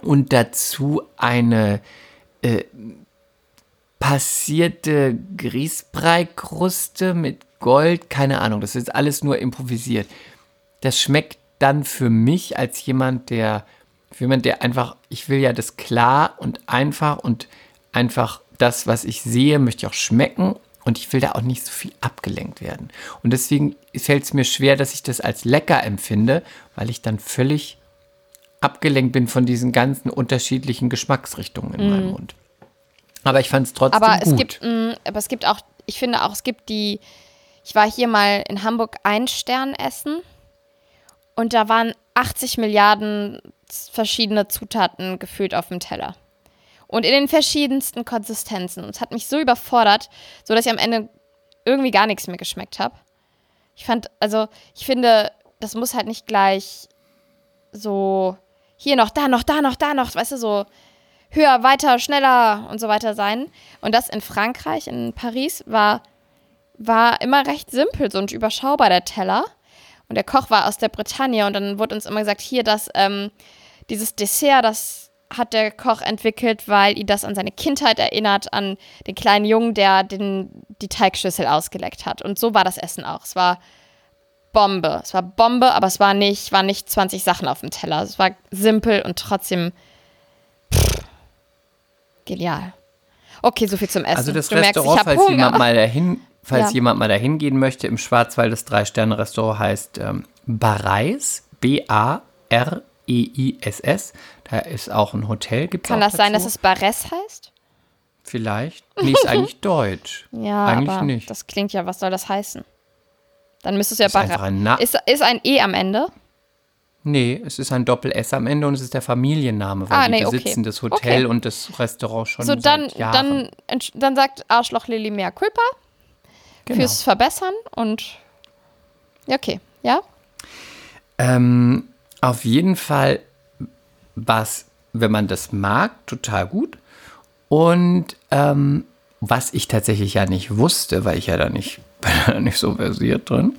[SPEAKER 3] und dazu eine äh, passierte Grießbreikruste mit Gold, keine Ahnung, das ist alles nur improvisiert. Das schmeckt dann für mich als jemand, der, für jemand, der einfach, ich will ja das klar und einfach und einfach das, was ich sehe, möchte ich auch schmecken und ich will da auch nicht so viel abgelenkt werden. Und deswegen fällt es mir schwer, dass ich das als lecker empfinde, weil ich dann völlig abgelenkt bin von diesen ganzen unterschiedlichen Geschmacksrichtungen in meinem Mund. Aber ich fand es trotzdem
[SPEAKER 2] Aber es
[SPEAKER 3] gut.
[SPEAKER 2] gibt, mh, aber es gibt auch, ich finde auch, es gibt die, ich war hier mal in Hamburg ein Stern essen und da waren 80 Milliarden verschiedene Zutaten gefühlt auf dem Teller. Und in den verschiedensten Konsistenzen. Und es hat mich so überfordert, so dass ich am Ende irgendwie gar nichts mehr geschmeckt habe. Ich fand, also, ich finde, das muss halt nicht gleich so hier noch, da noch, da noch, da noch, weißt du, so höher, weiter, schneller und so weiter sein. Und das in Frankreich, in Paris, war, war immer recht simpel, so und überschaubar der Teller. Und der Koch war aus der Bretagne und dann wurde uns immer gesagt, hier, das, ähm, dieses Dessert, das hat der Koch entwickelt, weil ihn das an seine Kindheit erinnert, an den kleinen Jungen, der den, die Teigschüssel ausgeleckt hat. Und so war das Essen auch. Es war Bombe. Es war Bombe, aber es war nicht, war nicht 20 Sachen auf dem Teller. Es war simpel und trotzdem pff, genial. Okay, so viel zum Essen.
[SPEAKER 3] Also das
[SPEAKER 2] du merkst,
[SPEAKER 3] Restaurant,
[SPEAKER 2] ich hab
[SPEAKER 3] falls
[SPEAKER 2] Hunger.
[SPEAKER 3] jemand mal dahin, falls
[SPEAKER 2] Ja.
[SPEAKER 3] jemand mal dahin gehen möchte, im Schwarzwald das Drei-Sterne-Restaurant heißt ähm, Bareis, B-A-R-E-I-S-S. Da ist auch ein Hotel. Gibt's
[SPEAKER 2] Kann das sein, dass
[SPEAKER 3] dazu?
[SPEAKER 2] es Barres heißt?
[SPEAKER 3] Vielleicht. Nee, ist eigentlich deutsch.
[SPEAKER 2] Ja,
[SPEAKER 3] Eigentlich
[SPEAKER 2] aber
[SPEAKER 3] nicht.
[SPEAKER 2] das klingt ja, was soll das heißen? Dann müsste es ja Barres.
[SPEAKER 3] ein Na
[SPEAKER 2] Ist, ist ein E am Ende?
[SPEAKER 3] Nee, es ist ein Doppel-S am Ende und es ist der Familienname, weil
[SPEAKER 2] Ah,
[SPEAKER 3] die
[SPEAKER 2] nee, okay.
[SPEAKER 3] besitzen das Hotel
[SPEAKER 2] Okay.
[SPEAKER 3] und das Restaurant schon
[SPEAKER 2] So, dann,
[SPEAKER 3] seit Jahren.
[SPEAKER 2] dann, dann sagt Arschloch Lilly mehr Culpa
[SPEAKER 3] genau.
[SPEAKER 2] fürs Verbessern und. Okay. Ja?
[SPEAKER 3] Ähm, auf jeden Fall was, wenn man das mag, total gut. Und ähm, was ich tatsächlich ja nicht wusste, weil ich ja da nicht, bin da nicht so versiert drin,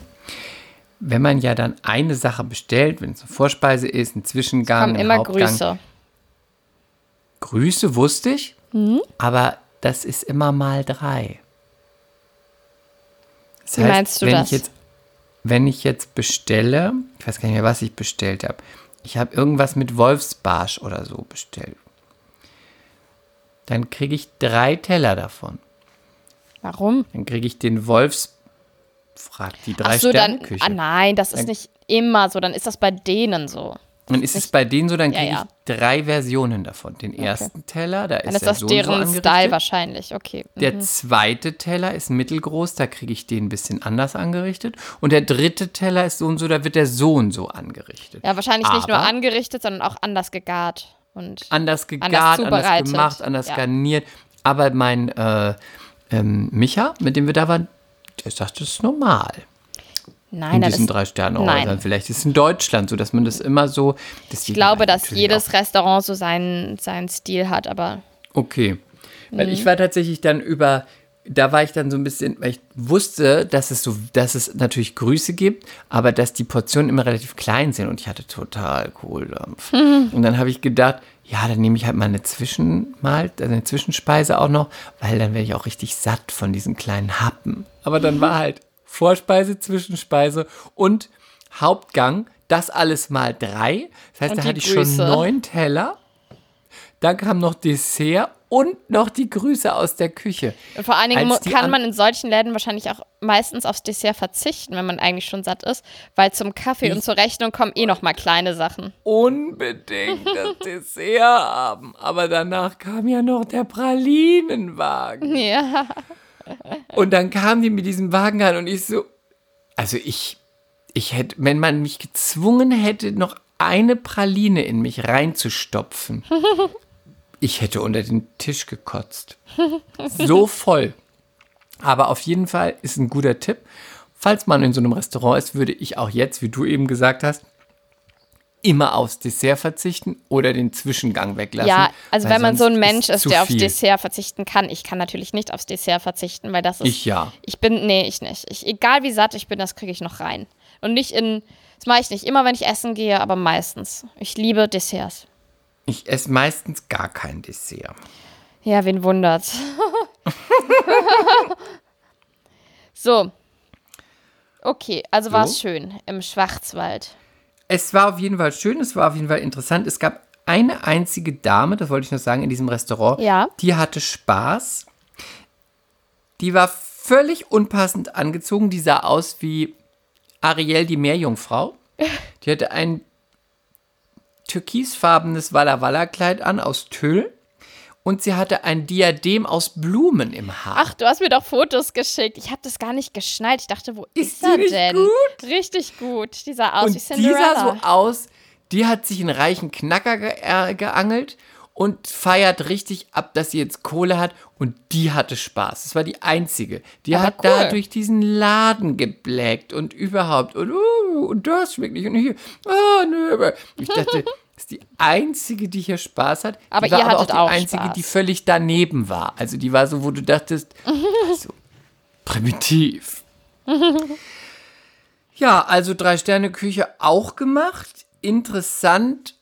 [SPEAKER 3] wenn man ja dann eine Sache bestellt, wenn es eine Vorspeise ist, ein Zwischengang, ein
[SPEAKER 2] immer
[SPEAKER 3] Hauptgang.
[SPEAKER 2] Grüße.
[SPEAKER 3] Grüße wusste ich,
[SPEAKER 2] Mhm.
[SPEAKER 3] aber das ist immer mal drei. Das
[SPEAKER 2] Wie meinst du
[SPEAKER 3] wenn
[SPEAKER 2] das?
[SPEAKER 3] Ich jetzt, wenn ich jetzt bestelle, ich weiß gar nicht mehr, was ich bestellt habe. Ich habe irgendwas mit Wolfsbarsch oder so bestellt. Dann kriege ich drei Teller davon.
[SPEAKER 2] Warum?
[SPEAKER 3] Dann kriege ich den Wolfs, fragt die drei
[SPEAKER 2] Ach so, dann. Ah, nein, das ist
[SPEAKER 3] Dann-
[SPEAKER 2] nicht immer so. Dann ist das bei denen so.
[SPEAKER 3] Dann ist es bei denen so, dann kriege
[SPEAKER 2] ja.
[SPEAKER 3] ich drei Versionen davon. Den ersten Teller, da
[SPEAKER 2] Dann
[SPEAKER 3] ist
[SPEAKER 2] ist das
[SPEAKER 3] der so und so
[SPEAKER 2] deren. Style wahrscheinlich. Okay.
[SPEAKER 3] Der
[SPEAKER 2] Mhm.
[SPEAKER 3] zweite Teller ist mittelgroß, da kriege ich den ein bisschen anders angerichtet. Und der dritte Teller ist so und so, da wird der so und so angerichtet.
[SPEAKER 2] Ja, wahrscheinlich nicht nur
[SPEAKER 3] Aber-
[SPEAKER 2] angerichtet, sondern auch anders gegart. Und
[SPEAKER 3] Anders gegart,
[SPEAKER 2] Anders
[SPEAKER 3] anders, gemacht, anders
[SPEAKER 2] Ja.
[SPEAKER 3] garniert. Aber mein äh, ähm, Micha, mit dem wir da waren, der sagt, das ist normal.
[SPEAKER 2] Nein,
[SPEAKER 3] in diesen
[SPEAKER 2] ist,
[SPEAKER 3] drei Sternen
[SPEAKER 2] nein.
[SPEAKER 3] Vielleicht ist es in Deutschland so, dass man das immer so.
[SPEAKER 2] ich glaube, dass jedes Restaurant so seinen, seinen Stil hat, aber
[SPEAKER 3] Okay. Weil
[SPEAKER 2] Mhm.
[SPEAKER 3] ich war tatsächlich dann über, da war ich dann so ein bisschen, weil ich wusste, dass es so, dass es natürlich Grüße gibt, aber dass die Portionen immer relativ klein sind und ich hatte total Kohldampf. Und dann habe ich gedacht, ja, dann nehme ich halt mal eine Zwischenmahl, eine Zwischenspeise auch noch, weil dann werde ich auch richtig satt von diesen kleinen Happen. Aber dann war halt Vorspeise, Zwischenspeise und Hauptgang, das alles mal drei. Das heißt,
[SPEAKER 2] Und
[SPEAKER 3] da hatte ich
[SPEAKER 2] Grüße.
[SPEAKER 3] schon neun Teller. Dann kam noch Dessert und noch die Grüße aus der Küche.
[SPEAKER 2] vor allen Dingen kann
[SPEAKER 3] an-
[SPEAKER 2] man in solchen Läden wahrscheinlich auch meistens aufs Dessert verzichten, wenn man eigentlich schon satt ist, weil zum Kaffee und zur Rechnung kommen eh noch mal kleine Sachen.
[SPEAKER 3] Unbedingt das Dessert haben. Aber danach kam ja noch der Pralinenwagen.
[SPEAKER 2] Ja.
[SPEAKER 3] Und dann kamen die mit diesem Wagen an und ich so, also ich, ich hätte, wenn man mich gezwungen hätte, noch eine Praline in mich reinzustopfen, ich hätte unter den Tisch gekotzt. So voll. Aber auf jeden Fall ist ein guter Tipp. Falls man in so einem Restaurant ist, würde ich auch jetzt, wie du eben gesagt hast, immer aufs Dessert verzichten oder den Zwischengang weglassen.
[SPEAKER 2] Ja, also wenn man so ein Mensch ist,
[SPEAKER 3] zu
[SPEAKER 2] der aufs. Dessert verzichten kann, ich kann natürlich nicht aufs Dessert verzichten, weil das ist.
[SPEAKER 3] Ich ja.
[SPEAKER 2] Ich bin, nee, ich nicht. Ich, egal wie satt ich bin, das kriege ich noch rein. Und nicht in, das mache ich nicht immer, wenn ich essen gehe, aber meistens. Ich liebe Desserts.
[SPEAKER 3] Ich esse meistens gar kein Dessert.
[SPEAKER 2] Ja, wen wundert's? so. Okay, also war es
[SPEAKER 3] So.
[SPEAKER 2] schön im Schwarzwald.
[SPEAKER 3] Es war auf jeden Fall schön, es war auf jeden Fall interessant. Es gab eine einzige Dame, das wollte ich noch sagen, in diesem Restaurant.
[SPEAKER 2] Ja.
[SPEAKER 3] Die hatte Spaß. Die war völlig unpassend angezogen. Die sah aus wie Ariel, die Meerjungfrau. Die hatte ein türkisfarbenes Walla Walla Kleid an aus Tüll. Und sie hatte ein Diadem aus Blumen im Haar.
[SPEAKER 2] Ach, du hast mir doch Fotos geschickt. Ich habe das gar nicht geschnallt. Ich dachte, wo ist,
[SPEAKER 3] Ist die
[SPEAKER 2] er denn?
[SPEAKER 3] gut?
[SPEAKER 2] Richtig gut. Die sah aus
[SPEAKER 3] und
[SPEAKER 2] wie
[SPEAKER 3] die
[SPEAKER 2] Cinderella.
[SPEAKER 3] sah so aus, die hat sich einen reichen Knacker ge äh, geangelt und feiert richtig ab, dass sie jetzt Kohle hat und die hatte Spaß. Das war die einzige. Die
[SPEAKER 2] Aber
[SPEAKER 3] hat
[SPEAKER 2] cool.
[SPEAKER 3] da durch diesen Laden gebläckt und überhaupt und, uh, und das schmeckt nicht und hier. Ah, nö. Ich dachte, ist die einzige, die hier Spaß hat.
[SPEAKER 2] Aber
[SPEAKER 3] die war
[SPEAKER 2] ihr
[SPEAKER 3] aber auch
[SPEAKER 2] hattet
[SPEAKER 3] die
[SPEAKER 2] auch
[SPEAKER 3] einzige,
[SPEAKER 2] Spaß.
[SPEAKER 3] die völlig daneben war. Also die war so, wo du dachtest, also, primitiv. Ja, also Drei-Sterne-Küche auch gemacht. Interessant,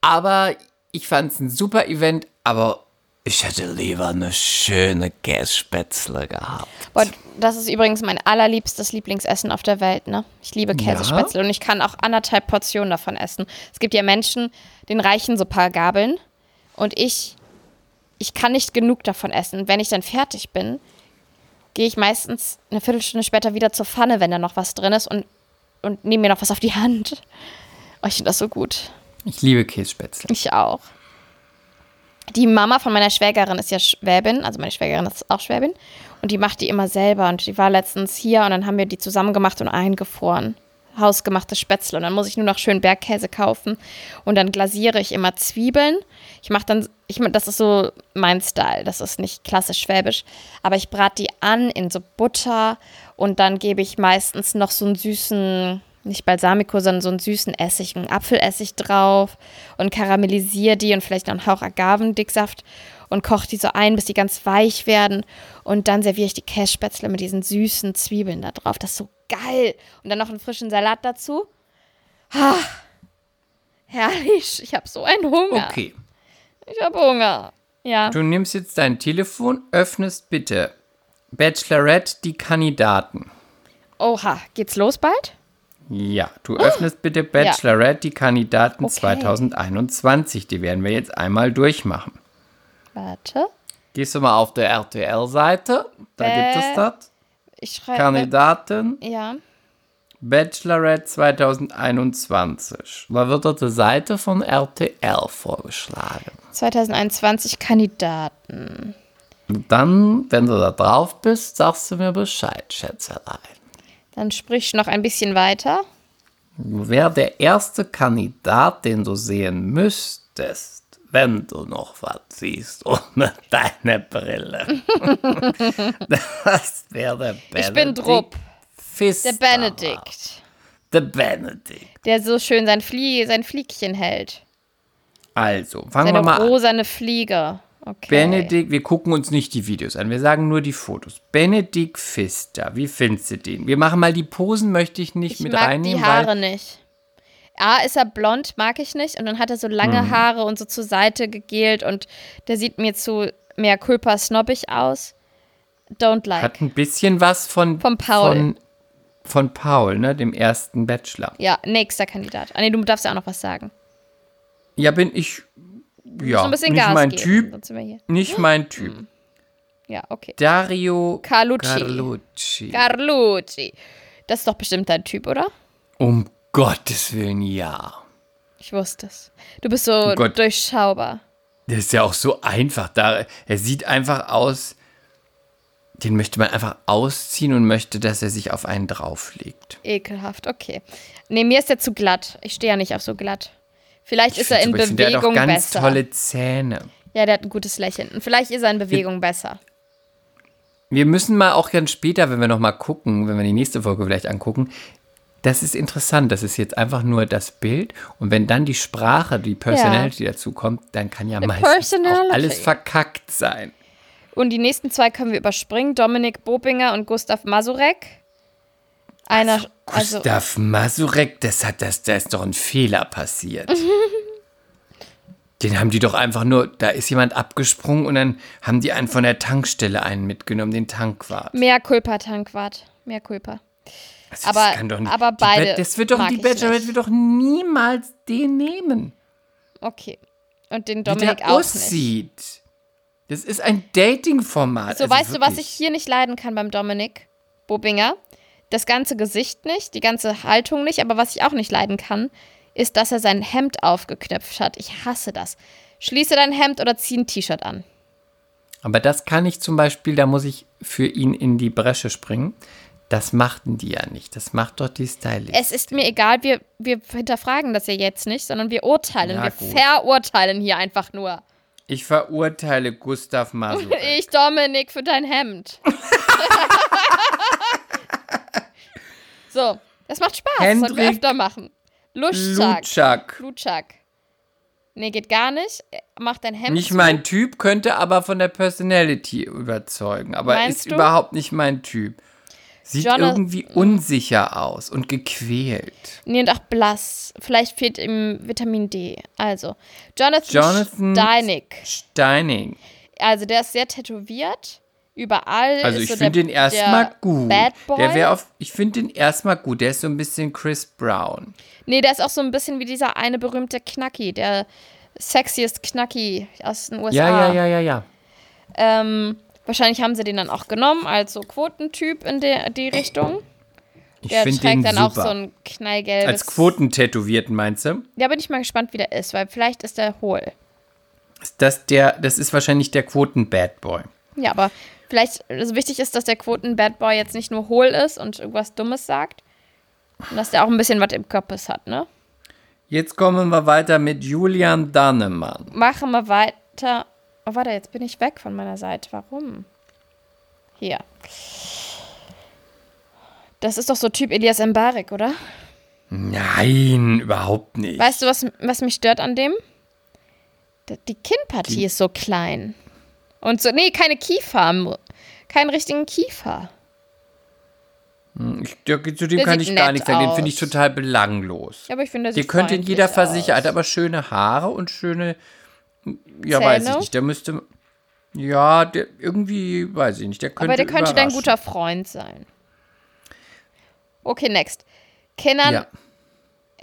[SPEAKER 3] aber ich fand es ein super Event, aber ich hätte lieber eine schöne Kässpätzle gehabt.
[SPEAKER 2] Boah, das ist übrigens mein allerliebstes Lieblingsessen auf der Welt, ne? Ich liebe Käsespätzle und ich kann auch anderthalb Portionen davon essen. Es gibt ja Menschen, denen reichen so ein paar Gabeln und ich, ich kann nicht genug davon essen. Und wenn ich dann fertig bin, gehe ich meistens eine Viertelstunde später wieder zur Pfanne, wenn da noch was drin ist und, und nehme mir noch was auf die Hand. Oh, ich finde das so gut.
[SPEAKER 3] Ich liebe Kässpätzle.
[SPEAKER 2] Ich auch. Die Mama von meiner Schwägerin ist ja Schwäbin, also meine Schwägerin ist auch Schwäbin. Und die macht die immer selber. Und die war letztens hier und dann haben wir die zusammen gemacht und eingefroren. Hausgemachte Spätzle. Und dann muss ich nur noch schön Bergkäse kaufen. Und dann glasiere ich immer Zwiebeln. Ich mache dann, ich, das ist so mein Style. Das ist nicht klassisch schwäbisch. Aber ich brate die an in so Butter. Und dann gebe ich meistens noch so einen süßen, nicht Balsamico, sondern so einen süßen Essig, einen Apfelessig drauf und karamellisiere die und vielleicht noch einen Hauch Agavendicksaft und koche die so ein, bis die ganz weich werden. Und dann serviere ich die Kässpätzle mit diesen süßen Zwiebeln da drauf. Das ist so geil. Und dann noch einen frischen Salat dazu. Ah, herrlich. Ich habe so einen Hunger.
[SPEAKER 3] Okay,
[SPEAKER 2] Ich habe Hunger. Ja.
[SPEAKER 3] du nimmst jetzt dein Telefon, öffnest bitte Bachelorette die Kandidaten.
[SPEAKER 2] Oha, geht's los bald?
[SPEAKER 3] Ja, du öffnest bitte Bachelorette die Kandidaten
[SPEAKER 2] Okay.
[SPEAKER 3] 2021. Die werden wir jetzt einmal durchmachen.
[SPEAKER 2] Warte.
[SPEAKER 3] Gehst du mal auf der RTL-Seite, da gibt es
[SPEAKER 2] Bä-
[SPEAKER 3] das.
[SPEAKER 2] Ich schreibe.
[SPEAKER 3] Kandidaten
[SPEAKER 2] Ja.
[SPEAKER 3] Bachelorette 2021. Da wird dort die Seite von RTL vorgeschlagen.
[SPEAKER 2] 2021 Kandidaten.
[SPEAKER 3] Und dann, wenn du da drauf bist, sagst du mir Bescheid, Schätzelein.
[SPEAKER 2] Dann sprich noch ein bisschen weiter.
[SPEAKER 3] Wer der erste Kandidat, den du sehen müsstest, wenn du noch was siehst ohne deine Brille. das wäre der Benedikt.
[SPEAKER 2] Ich bin Drupp.
[SPEAKER 3] Pfister.
[SPEAKER 2] Der Benedikt.
[SPEAKER 3] Der Benedikt.
[SPEAKER 2] Der so schön sein, Flie sein Fliegchen hält.
[SPEAKER 3] Also, fangen
[SPEAKER 2] Seine
[SPEAKER 3] wir mal an.
[SPEAKER 2] rosane Fliege. Okay.
[SPEAKER 3] Benedikt, wir gucken uns nicht die Videos an, wir sagen nur die Fotos. Benedikt Pfister, wie findest du den? Wir machen mal die Posen, möchte ich nicht
[SPEAKER 2] Ich
[SPEAKER 3] mit
[SPEAKER 2] mag
[SPEAKER 3] reinnehmen,
[SPEAKER 2] die Haare nicht. A, ist er blond, mag ich nicht. Und dann hat er so lange
[SPEAKER 3] Mhm.
[SPEAKER 2] Haare und so zur Seite gegelt. Und der sieht mir zu mehr Culpa snobbig aus. Don't like.
[SPEAKER 3] hat ein bisschen was von
[SPEAKER 2] Vom Paul.
[SPEAKER 3] von, von Paul, ne, dem ersten Bachelor.
[SPEAKER 2] ja, nächster Kandidat. Ah, nee, du darfst ja auch noch was sagen.
[SPEAKER 3] Ja, bin ich ja,
[SPEAKER 2] so ein bisschen
[SPEAKER 3] nicht
[SPEAKER 2] Gas
[SPEAKER 3] mein
[SPEAKER 2] geben.
[SPEAKER 3] Typ, nicht mein Typ.
[SPEAKER 2] Ja, okay.
[SPEAKER 3] Dario
[SPEAKER 2] Carlucci.
[SPEAKER 3] Carlucci.
[SPEAKER 2] Carlucci. Das ist doch bestimmt dein Typ, oder?
[SPEAKER 3] um Gottes Willen, ja.
[SPEAKER 2] Ich wusste es. Du bist so
[SPEAKER 3] Gott.
[SPEAKER 2] durchschaubar.
[SPEAKER 3] Der ist ja auch so einfach. Da, er sieht einfach aus, den möchte man einfach ausziehen und möchte, dass er sich auf einen drauflegt.
[SPEAKER 2] Ekelhaft, okay. Nee, mir ist der zu glatt. Ich stehe ja nicht auf so glatt. Vielleicht ist er in
[SPEAKER 3] Ich finde, der hat auch
[SPEAKER 2] Bewegung
[SPEAKER 3] ganz
[SPEAKER 2] besser.
[SPEAKER 3] tolle Zähne.
[SPEAKER 2] Ja, der hat ein gutes Lächeln. Und vielleicht ist er in Bewegung besser.
[SPEAKER 3] Wir müssen mal auch ganz später, wenn wir noch mal gucken, wenn wir die nächste Folge vielleicht angucken, das ist interessant. Das ist jetzt einfach nur das Bild. Und wenn dann die Sprache, die Personality dazu kommt, dann kann ja meistens auch alles verkackt sein.
[SPEAKER 2] Und die nächsten zwei können wir überspringen. Dominik Bobinger und Gustav Masurek. Einer, also,
[SPEAKER 3] Gustav Masurek, das hat das, da ist doch ein Fehler passiert. Den haben die doch einfach nur, da ist jemand abgesprungen und dann haben die einen von der Tankstelle einen mitgenommen, den Tankwart.
[SPEAKER 2] mehr Culpa-Tankwart. Mehr Culpa.
[SPEAKER 3] Also das
[SPEAKER 2] aber-
[SPEAKER 3] kann doch nicht-
[SPEAKER 2] aber beide
[SPEAKER 3] Das wird doch, die Bachelorette
[SPEAKER 2] nicht.
[SPEAKER 3] wird doch niemals den nehmen.
[SPEAKER 2] Okay. Und den
[SPEAKER 3] Wie
[SPEAKER 2] Dominik
[SPEAKER 3] der
[SPEAKER 2] auch nicht.
[SPEAKER 3] aussieht. Das ist ein Dating-Format.
[SPEAKER 2] So,
[SPEAKER 3] also
[SPEAKER 2] weißt du, was
[SPEAKER 3] wirklich.
[SPEAKER 2] ich hier nicht leiden kann beim Dominik Bobinger? Das ganze Gesicht nicht, die ganze Haltung nicht, aber was ich auch nicht leiden kann, ist, dass er sein Hemd aufgeknöpft hat. Ich hasse das. Schließe dein Hemd oder zieh ein T-Shirt an.
[SPEAKER 3] Aber das kann ich zum Beispiel, da muss ich für ihn in die Bresche springen. Das machten die ja nicht. Das macht doch die Stylist.
[SPEAKER 2] Es ist mir egal, wir, wir hinterfragen das ja jetzt nicht, sondern wir urteilen.
[SPEAKER 3] Ja,
[SPEAKER 2] wir
[SPEAKER 3] gut.
[SPEAKER 2] verurteilen hier einfach nur.
[SPEAKER 3] Ich verurteile Gustav Masurek.
[SPEAKER 2] Ich, Dominik, für dein Hemd. so, das macht Spaß. Das sollten wir
[SPEAKER 3] Hendrik
[SPEAKER 2] öfter machen. Luschak.
[SPEAKER 3] Lutschak.
[SPEAKER 2] Lutschak. Nee, geht gar nicht. Mach dein Hemd
[SPEAKER 3] Nicht
[SPEAKER 2] zu.
[SPEAKER 3] mein Typ, könnte aber von der Personality überzeugen. Aber
[SPEAKER 2] Meinst
[SPEAKER 3] ist
[SPEAKER 2] du?
[SPEAKER 3] überhaupt nicht mein Typ. Sieht
[SPEAKER 2] Jonah-
[SPEAKER 3] irgendwie unsicher aus und gequält.
[SPEAKER 2] Nee, und auch blass. Vielleicht fehlt ihm Vitamin D. Also, Jonathan,
[SPEAKER 3] Jonathan
[SPEAKER 2] Steinig.
[SPEAKER 3] Steining.
[SPEAKER 2] Also, der ist sehr tätowiert. Überall.
[SPEAKER 3] Also ich
[SPEAKER 2] so
[SPEAKER 3] finde den erstmal gut.
[SPEAKER 2] Bad Boy.
[SPEAKER 3] Der wäre auf. Ich finde den erstmal gut. Der ist so ein bisschen Chris Brown.
[SPEAKER 2] Nee, der ist auch so ein bisschen wie dieser eine berühmte Knacki, der sexiest Knacki aus den USA.
[SPEAKER 3] Ja, ja, ja, ja, ja.
[SPEAKER 2] Ähm, wahrscheinlich haben sie den dann auch genommen als so Quotentyp in der, die Richtung.
[SPEAKER 3] Ich
[SPEAKER 2] Der trägt
[SPEAKER 3] den
[SPEAKER 2] dann
[SPEAKER 3] super.
[SPEAKER 2] auch so ein knallgelbes.
[SPEAKER 3] Als Quotentätowierten meinst du?
[SPEAKER 2] Ja, bin ich mal gespannt, wie der ist, weil vielleicht ist der hohl.
[SPEAKER 3] Ist Das, der, das ist wahrscheinlich der Quoten-Bad Boy.
[SPEAKER 2] Ja, aber vielleicht, also wichtig ist, dass der Quoten-Bad Boy jetzt nicht nur hohl ist und irgendwas Dummes sagt. Und dass der auch ein bisschen was im Kopf hat, ne?
[SPEAKER 3] Jetzt kommen wir weiter mit Julian Dannemann.
[SPEAKER 2] Machen wir weiter. Oh, warte, jetzt bin ich weg von meiner Seite. Warum? Hier. Das ist doch so Typ Elias Mbarek, oder?
[SPEAKER 3] Nein, überhaupt nicht.
[SPEAKER 2] Weißt du, was, was mich stört an dem? Die Kinnpartie ist so klein. Und so, nee, keine Kiefer. Keinen richtigen Kiefer.
[SPEAKER 3] Ich, der, zu dem
[SPEAKER 2] Der
[SPEAKER 3] kann ich gar nichts sagen. Den finde ich total belanglos.
[SPEAKER 2] Ja, aber ich finde, der
[SPEAKER 3] könnte in
[SPEAKER 2] freundlich
[SPEAKER 3] jeder versichert,
[SPEAKER 2] aus.
[SPEAKER 3] hat aber schöne Haare und schöne. Ja, weiß ich
[SPEAKER 2] Zähne?
[SPEAKER 3] nicht. Der müsste. Ja, der irgendwie, weiß ich nicht. Der könnte
[SPEAKER 2] Aber der könnte dein guter Freund sein. Okay, next. Kenan
[SPEAKER 3] Ja,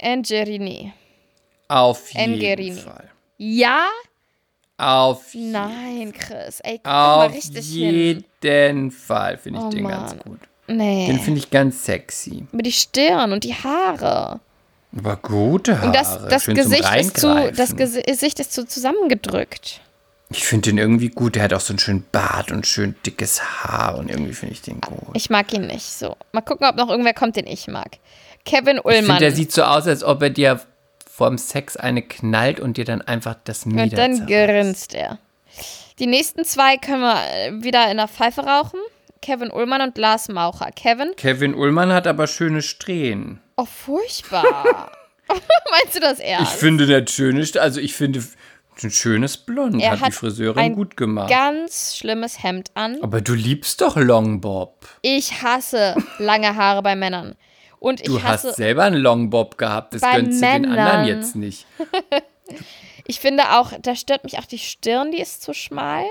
[SPEAKER 2] Angerini.
[SPEAKER 3] auf jeden
[SPEAKER 2] Engerini.
[SPEAKER 3] Fall.
[SPEAKER 2] Ja?
[SPEAKER 3] Auf,
[SPEAKER 2] Nein, Chris. Ey, guck doch mal
[SPEAKER 3] auf
[SPEAKER 2] richtig hin.
[SPEAKER 3] jeden Fall finde ich
[SPEAKER 2] Oh,
[SPEAKER 3] den
[SPEAKER 2] Mann.
[SPEAKER 3] ganz gut.
[SPEAKER 2] Nee.
[SPEAKER 3] Den finde ich ganz sexy.
[SPEAKER 2] Aber die Stirn und die Haare.
[SPEAKER 3] Aber gute Haare.
[SPEAKER 2] Und das, das,
[SPEAKER 3] schön zum
[SPEAKER 2] Gesicht ist zu, das Gesi- Gesicht ist zu zusammengedrückt.
[SPEAKER 3] Ich finde den irgendwie gut. Der hat auch so einen schönen Bart und schön dickes Haar und irgendwie finde ich den gut.
[SPEAKER 2] Ich mag ihn nicht so. Mal gucken, ob noch irgendwer kommt, den ich mag. Kevin
[SPEAKER 3] Ich
[SPEAKER 2] Ullmann.
[SPEAKER 3] finde, der sieht so aus, als ob er dir vorm Sex eine knallt und dir dann einfach das Mieder
[SPEAKER 2] und dann
[SPEAKER 3] zerreißt.
[SPEAKER 2] grinst er. Die nächsten zwei können wir äh, wieder in der Pfeife rauchen. Kevin Ullmann und Lars Maucher. Kevin,
[SPEAKER 3] Kevin Ullmann hat aber schöne Strähnen.
[SPEAKER 2] oh furchtbar. Meinst du das
[SPEAKER 3] Ich
[SPEAKER 2] ernst?
[SPEAKER 3] finde der schöne, also ich finde ein schönes Blond
[SPEAKER 2] Er
[SPEAKER 3] hat,
[SPEAKER 2] hat
[SPEAKER 3] die Friseurin
[SPEAKER 2] ein
[SPEAKER 3] gut gemacht.
[SPEAKER 2] Ganz schlimmes Hemd an.
[SPEAKER 3] Aber du liebst doch Longbob.
[SPEAKER 2] Ich hasse lange Haare bei Männern. Und ich
[SPEAKER 3] Du
[SPEAKER 2] hasse,
[SPEAKER 3] hast selber einen Longbob gehabt, das gönnst du den anderen jetzt nicht.
[SPEAKER 2] ich finde auch, da stört mich auch die Stirn, die ist zu schmal.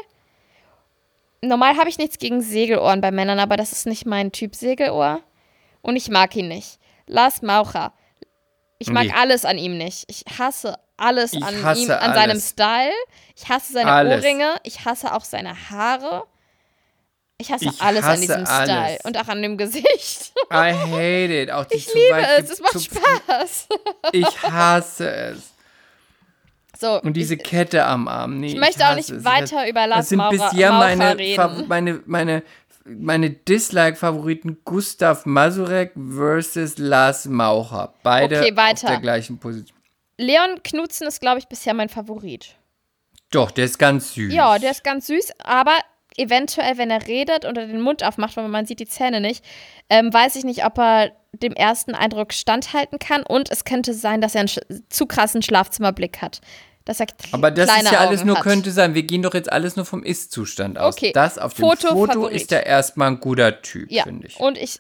[SPEAKER 2] Normal habe ich nichts gegen Segelohren bei Männern, aber das ist nicht mein Typ Segelohr. Und ich mag ihn nicht. Lars Maucher. Ich mag
[SPEAKER 3] Nee.
[SPEAKER 2] alles an ihm nicht. Ich hasse alles
[SPEAKER 3] Ich
[SPEAKER 2] an
[SPEAKER 3] hasse
[SPEAKER 2] ihm, an seinem
[SPEAKER 3] alles.
[SPEAKER 2] Style. Ich hasse seine
[SPEAKER 3] Alles.
[SPEAKER 2] Ohrringe. Ich hasse auch seine Haare. Ich hasse
[SPEAKER 3] Ich
[SPEAKER 2] alles an
[SPEAKER 3] hasse
[SPEAKER 2] diesem
[SPEAKER 3] alles.
[SPEAKER 2] Style und auch an dem Gesicht.
[SPEAKER 3] I hate it. Auch die
[SPEAKER 2] Ich liebe es. Es macht Spaß.
[SPEAKER 3] Ich hasse es.
[SPEAKER 2] So,
[SPEAKER 3] Und diese Kette am Arm. Nee,
[SPEAKER 2] ich möchte auch
[SPEAKER 3] hasse
[SPEAKER 2] nicht
[SPEAKER 3] es.
[SPEAKER 2] weiter über Lars
[SPEAKER 3] Das sind
[SPEAKER 2] Maurer,
[SPEAKER 3] bisher meine,
[SPEAKER 2] reden.
[SPEAKER 3] Meine, meine, meine Dislike-Favoriten Gustav Masurek versus Lars Maucher. Beide
[SPEAKER 2] Okay, weiter.
[SPEAKER 3] auf der gleichen Position.
[SPEAKER 2] Leon Knutzen ist, glaube ich, bisher mein Favorit.
[SPEAKER 3] Doch, der ist ganz süß.
[SPEAKER 2] Ja, der ist ganz süß, aber eventuell, wenn er redet oder den Mund aufmacht, weil man sieht die Zähne nicht, ähm, weiß ich nicht, ob er dem ersten Eindruck standhalten kann. Und es könnte sein, dass er einen zu krassen Schlafzimmerblick hat. Dass er
[SPEAKER 3] Aber das ist ja alles
[SPEAKER 2] Augen
[SPEAKER 3] nur
[SPEAKER 2] hat.
[SPEAKER 3] könnte sein. Wir gehen doch jetzt alles nur vom Ist-Zustand aus.
[SPEAKER 2] Okay,
[SPEAKER 3] Das auf dem
[SPEAKER 2] Foto,
[SPEAKER 3] Foto
[SPEAKER 2] Favorit.
[SPEAKER 3] ist er erstmal ein guter Typ,
[SPEAKER 2] Ja,
[SPEAKER 3] finde ich.
[SPEAKER 2] und ich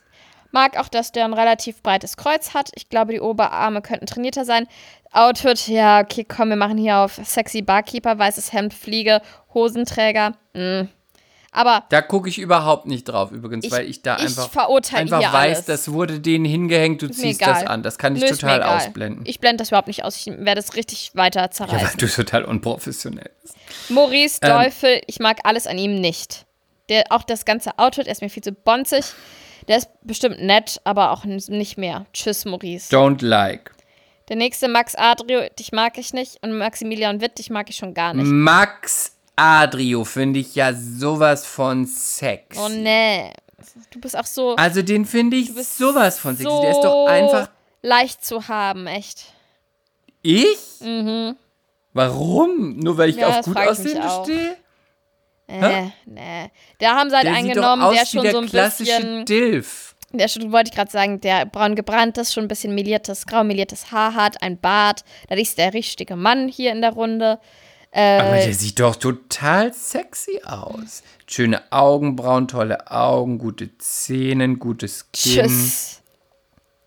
[SPEAKER 2] mag auch, dass der ein relativ breites Kreuz hat. Ich glaube, die Oberarme könnten trainierter sein. Outfit, ja, okay, komm, wir machen hier auf sexy Barkeeper, weißes Hemd, Fliege, Hosenträger. Mm. Aber
[SPEAKER 3] Da gucke ich überhaupt nicht drauf übrigens,
[SPEAKER 2] Ich-
[SPEAKER 3] weil ich da
[SPEAKER 2] ich
[SPEAKER 3] einfach,
[SPEAKER 2] verurteile
[SPEAKER 3] einfach weiß,
[SPEAKER 2] alles.
[SPEAKER 3] das wurde denen hingehängt, du ziehst das
[SPEAKER 2] egal.
[SPEAKER 3] an. Das kann ich
[SPEAKER 2] Nö,
[SPEAKER 3] total ausblenden.
[SPEAKER 2] Ich blende das überhaupt nicht aus. Ich werde es richtig weiter
[SPEAKER 3] ja,
[SPEAKER 2] zerreißen.
[SPEAKER 3] weil du total unprofessionell bist.
[SPEAKER 2] Maurice
[SPEAKER 3] Ähm.
[SPEAKER 2] Teufel, ich mag alles an ihm nicht. Der, auch das ganze Outfit, er ist mir viel zu bonzig. Der ist bestimmt nett, aber auch nicht mehr. Tschüss, Maurice.
[SPEAKER 3] Don't like.
[SPEAKER 2] Der nächste Max Adrio, dich mag ich nicht. Und Maximilian Witt, dich mag ich schon gar nicht.
[SPEAKER 3] Max Adrio finde ich ja sowas von Sex.
[SPEAKER 2] Oh nee. Du bist auch so,
[SPEAKER 3] Also den finde ich sowas von sexy.
[SPEAKER 2] so
[SPEAKER 3] Der ist doch einfach
[SPEAKER 2] leicht zu haben, echt.
[SPEAKER 3] ich?
[SPEAKER 2] Mhm.
[SPEAKER 3] Warum? Nur weil ich
[SPEAKER 2] Ja,
[SPEAKER 3] auf gut
[SPEAKER 2] auch.
[SPEAKER 3] stehe?
[SPEAKER 2] Äh, nee. Da haben sie halt
[SPEAKER 3] Der
[SPEAKER 2] einen
[SPEAKER 3] sieht doch
[SPEAKER 2] genommen,
[SPEAKER 3] aus
[SPEAKER 2] der schon
[SPEAKER 3] der
[SPEAKER 2] so ein
[SPEAKER 3] klassische
[SPEAKER 2] bisschen.
[SPEAKER 3] Dilf.
[SPEAKER 2] Der schon, wollte ich gerade sagen, der braun gebranntes, schon ein bisschen meliertes, grau meliertes Haar hat, ein Bart. Das ist der richtige Mann hier in der Runde.
[SPEAKER 3] Aber
[SPEAKER 2] Äh,
[SPEAKER 3] der sieht doch total sexy aus. Schöne Augenbrauen, tolle Augen, gute Zähne, gutes Kinn.
[SPEAKER 2] Tschüss.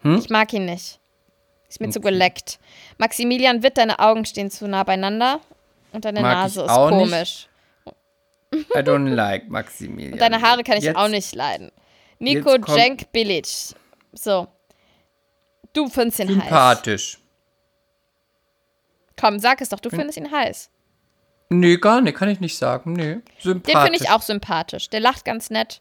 [SPEAKER 2] Ich mag ihn nicht. Ist mir zu geleckt. Maximilian Witt, deine Augen stehen zu nah beieinander. Und deine
[SPEAKER 3] Mag
[SPEAKER 2] Nase ist
[SPEAKER 3] auch nicht.
[SPEAKER 2] komisch.
[SPEAKER 3] I don't like Maximilian.
[SPEAKER 2] Und deine Haare kann ich
[SPEAKER 3] Jetzt-
[SPEAKER 2] auch nicht leiden. Nico Cenk Bilic. So. Du findest ihn heiß.
[SPEAKER 3] Sympathisch.
[SPEAKER 2] Komm, sag es doch, du findest ihn heiß.
[SPEAKER 3] Nee, gar nicht, kann ich nicht sagen. Nee, sympathisch.
[SPEAKER 2] Den finde ich auch sympathisch. Der lacht ganz nett.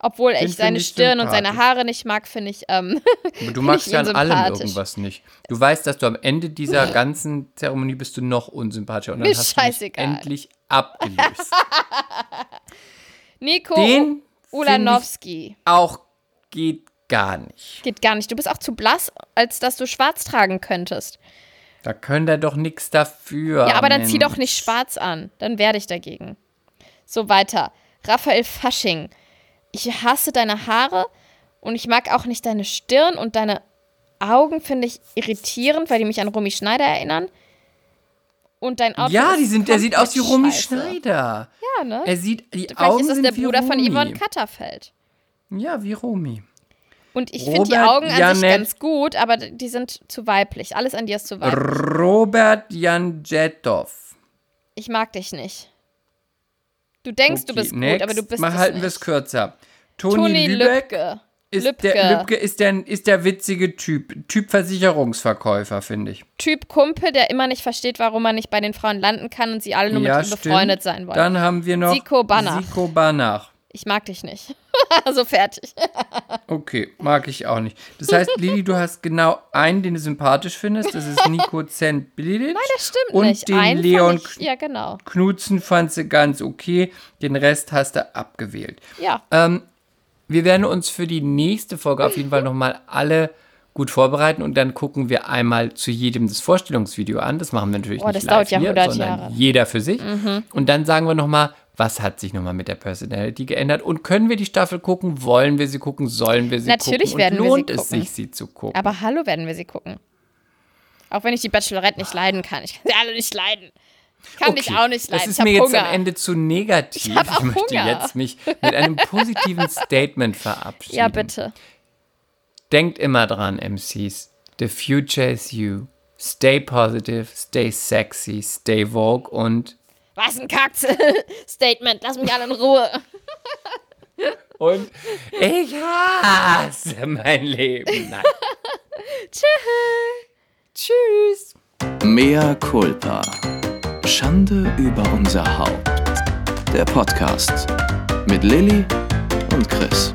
[SPEAKER 2] Obwohl
[SPEAKER 3] Den
[SPEAKER 2] ich seine
[SPEAKER 3] ich
[SPEAKER 2] Stirn und seine. Haare nicht mag, finde ich. Ähm,
[SPEAKER 3] Aber du magst ja an allem irgendwas nicht. Du weißt, dass du am Ende dieser ganzen Zeremonie bist du noch unsympathischer. Und dann
[SPEAKER 2] Mir
[SPEAKER 3] hast du mich
[SPEAKER 2] scheißegal.
[SPEAKER 3] endlich abgelöst.
[SPEAKER 2] Nico
[SPEAKER 3] Den
[SPEAKER 2] Ulanowski.
[SPEAKER 3] auch geht gar nicht.
[SPEAKER 2] Geht gar nicht. Du bist auch zu blass, als dass du schwarz tragen könntest.
[SPEAKER 3] Da können da doch nichts dafür.
[SPEAKER 2] Ja, aber dann zieh
[SPEAKER 3] Mensch.
[SPEAKER 2] doch nicht schwarz an. Dann werde ich dagegen. So weiter. Raphael Fasching. Ich hasse deine Haare und ich mag auch nicht deine Stirn und deine Augen finde ich irritierend, weil die mich an Romy Schneider erinnern. Und dein Outfit
[SPEAKER 3] Ja, die sind, der sieht aus wie Romy. Schneider.
[SPEAKER 2] Ja, ne?
[SPEAKER 3] Er sieht, die
[SPEAKER 2] Vielleicht
[SPEAKER 3] Augen
[SPEAKER 2] ist das
[SPEAKER 3] sind
[SPEAKER 2] der Bruder von
[SPEAKER 3] Romy.
[SPEAKER 2] Yvonne Katterfeld.
[SPEAKER 3] Ja, wie Romy.
[SPEAKER 2] Und ich finde die Augen an sich
[SPEAKER 3] Janet-
[SPEAKER 2] ganz gut, aber die sind zu weiblich. Alles an dir ist zu weiblich.
[SPEAKER 3] Robert Janjetov.
[SPEAKER 2] Ich mag dich nicht. Du denkst, du
[SPEAKER 3] Okay,
[SPEAKER 2] bist gut,
[SPEAKER 3] next.
[SPEAKER 2] aber du bist
[SPEAKER 3] Mal
[SPEAKER 2] es
[SPEAKER 3] halten wir es kürzer. Toni,
[SPEAKER 2] Toni
[SPEAKER 3] Lübeck
[SPEAKER 2] Lübke.
[SPEAKER 3] ist
[SPEAKER 2] Lübke.
[SPEAKER 3] der Lübke ist der, ist der witzige Typ. Typ Versicherungsverkäufer, finde ich.
[SPEAKER 2] Typ Kumpel, der immer nicht versteht, warum man nicht bei den Frauen landen kann und sie alle nur
[SPEAKER 3] ja,
[SPEAKER 2] mit ihm
[SPEAKER 3] stimmt.
[SPEAKER 2] befreundet sein wollen.
[SPEAKER 3] Dann haben wir noch
[SPEAKER 2] Siko Banach.
[SPEAKER 3] Siko Banach.
[SPEAKER 2] ich mag dich nicht. also fertig.
[SPEAKER 3] Okay, mag ich auch nicht. Das heißt, Lili, du hast genau einen, den du sympathisch findest. Das ist Nico Zent-Bilic. Nein,
[SPEAKER 2] Das stimmt
[SPEAKER 3] Und
[SPEAKER 2] nicht.
[SPEAKER 3] den
[SPEAKER 2] Einen
[SPEAKER 3] Leon
[SPEAKER 2] ich, Ja, genau.
[SPEAKER 3] Knutzen fand sie ganz okay. Den Rest hast du abgewählt.
[SPEAKER 2] Ja.
[SPEAKER 3] Ähm, wir werden uns für die nächste Folge auf jeden Fall nochmal alle gut vorbereiten und dann gucken wir einmal zu jedem das Vorstellungsvideo an. Das machen wir natürlich
[SPEAKER 2] Oh,
[SPEAKER 3] nicht
[SPEAKER 2] das
[SPEAKER 3] live
[SPEAKER 2] dauert ja
[SPEAKER 3] hier,
[SPEAKER 2] 100
[SPEAKER 3] sondern
[SPEAKER 2] Jahre.
[SPEAKER 3] jeder für sich. Und dann sagen wir nochmal, was hat sich nochmal mit der Personality geändert und können wir die Staffel gucken? Wollen wir sie gucken? Sollen wir sie
[SPEAKER 2] Natürlich
[SPEAKER 3] gucken?
[SPEAKER 2] werden
[SPEAKER 3] und
[SPEAKER 2] wir sie
[SPEAKER 3] lohnt es
[SPEAKER 2] gucken.
[SPEAKER 3] sich, sie zu gucken?
[SPEAKER 2] Aber hallo werden wir sie gucken. Auch wenn ich die Bachelorette nicht leiden kann. Ich kann sie alle nicht leiden. Ich kann dich auch nicht leiden.
[SPEAKER 3] Das ist
[SPEAKER 2] ich
[SPEAKER 3] mir jetzt
[SPEAKER 2] Hunger.
[SPEAKER 3] am Ende zu negativ.
[SPEAKER 2] Ich auch
[SPEAKER 3] möchte
[SPEAKER 2] Hunger.
[SPEAKER 3] jetzt mich mit einem positiven Statement verabschieden.
[SPEAKER 2] Ja, bitte.
[SPEAKER 3] Denkt immer dran, MCs. The future is you. Stay positive, stay sexy, stay vogue und
[SPEAKER 2] Was ein Kack-Statement. Lass mich alle in Ruhe.
[SPEAKER 3] und ich hasse mein Leben. Nein. Tschüss.
[SPEAKER 1] Mea culpa. Schande über unser Haupt. Der Podcast mit Lilly und Chris.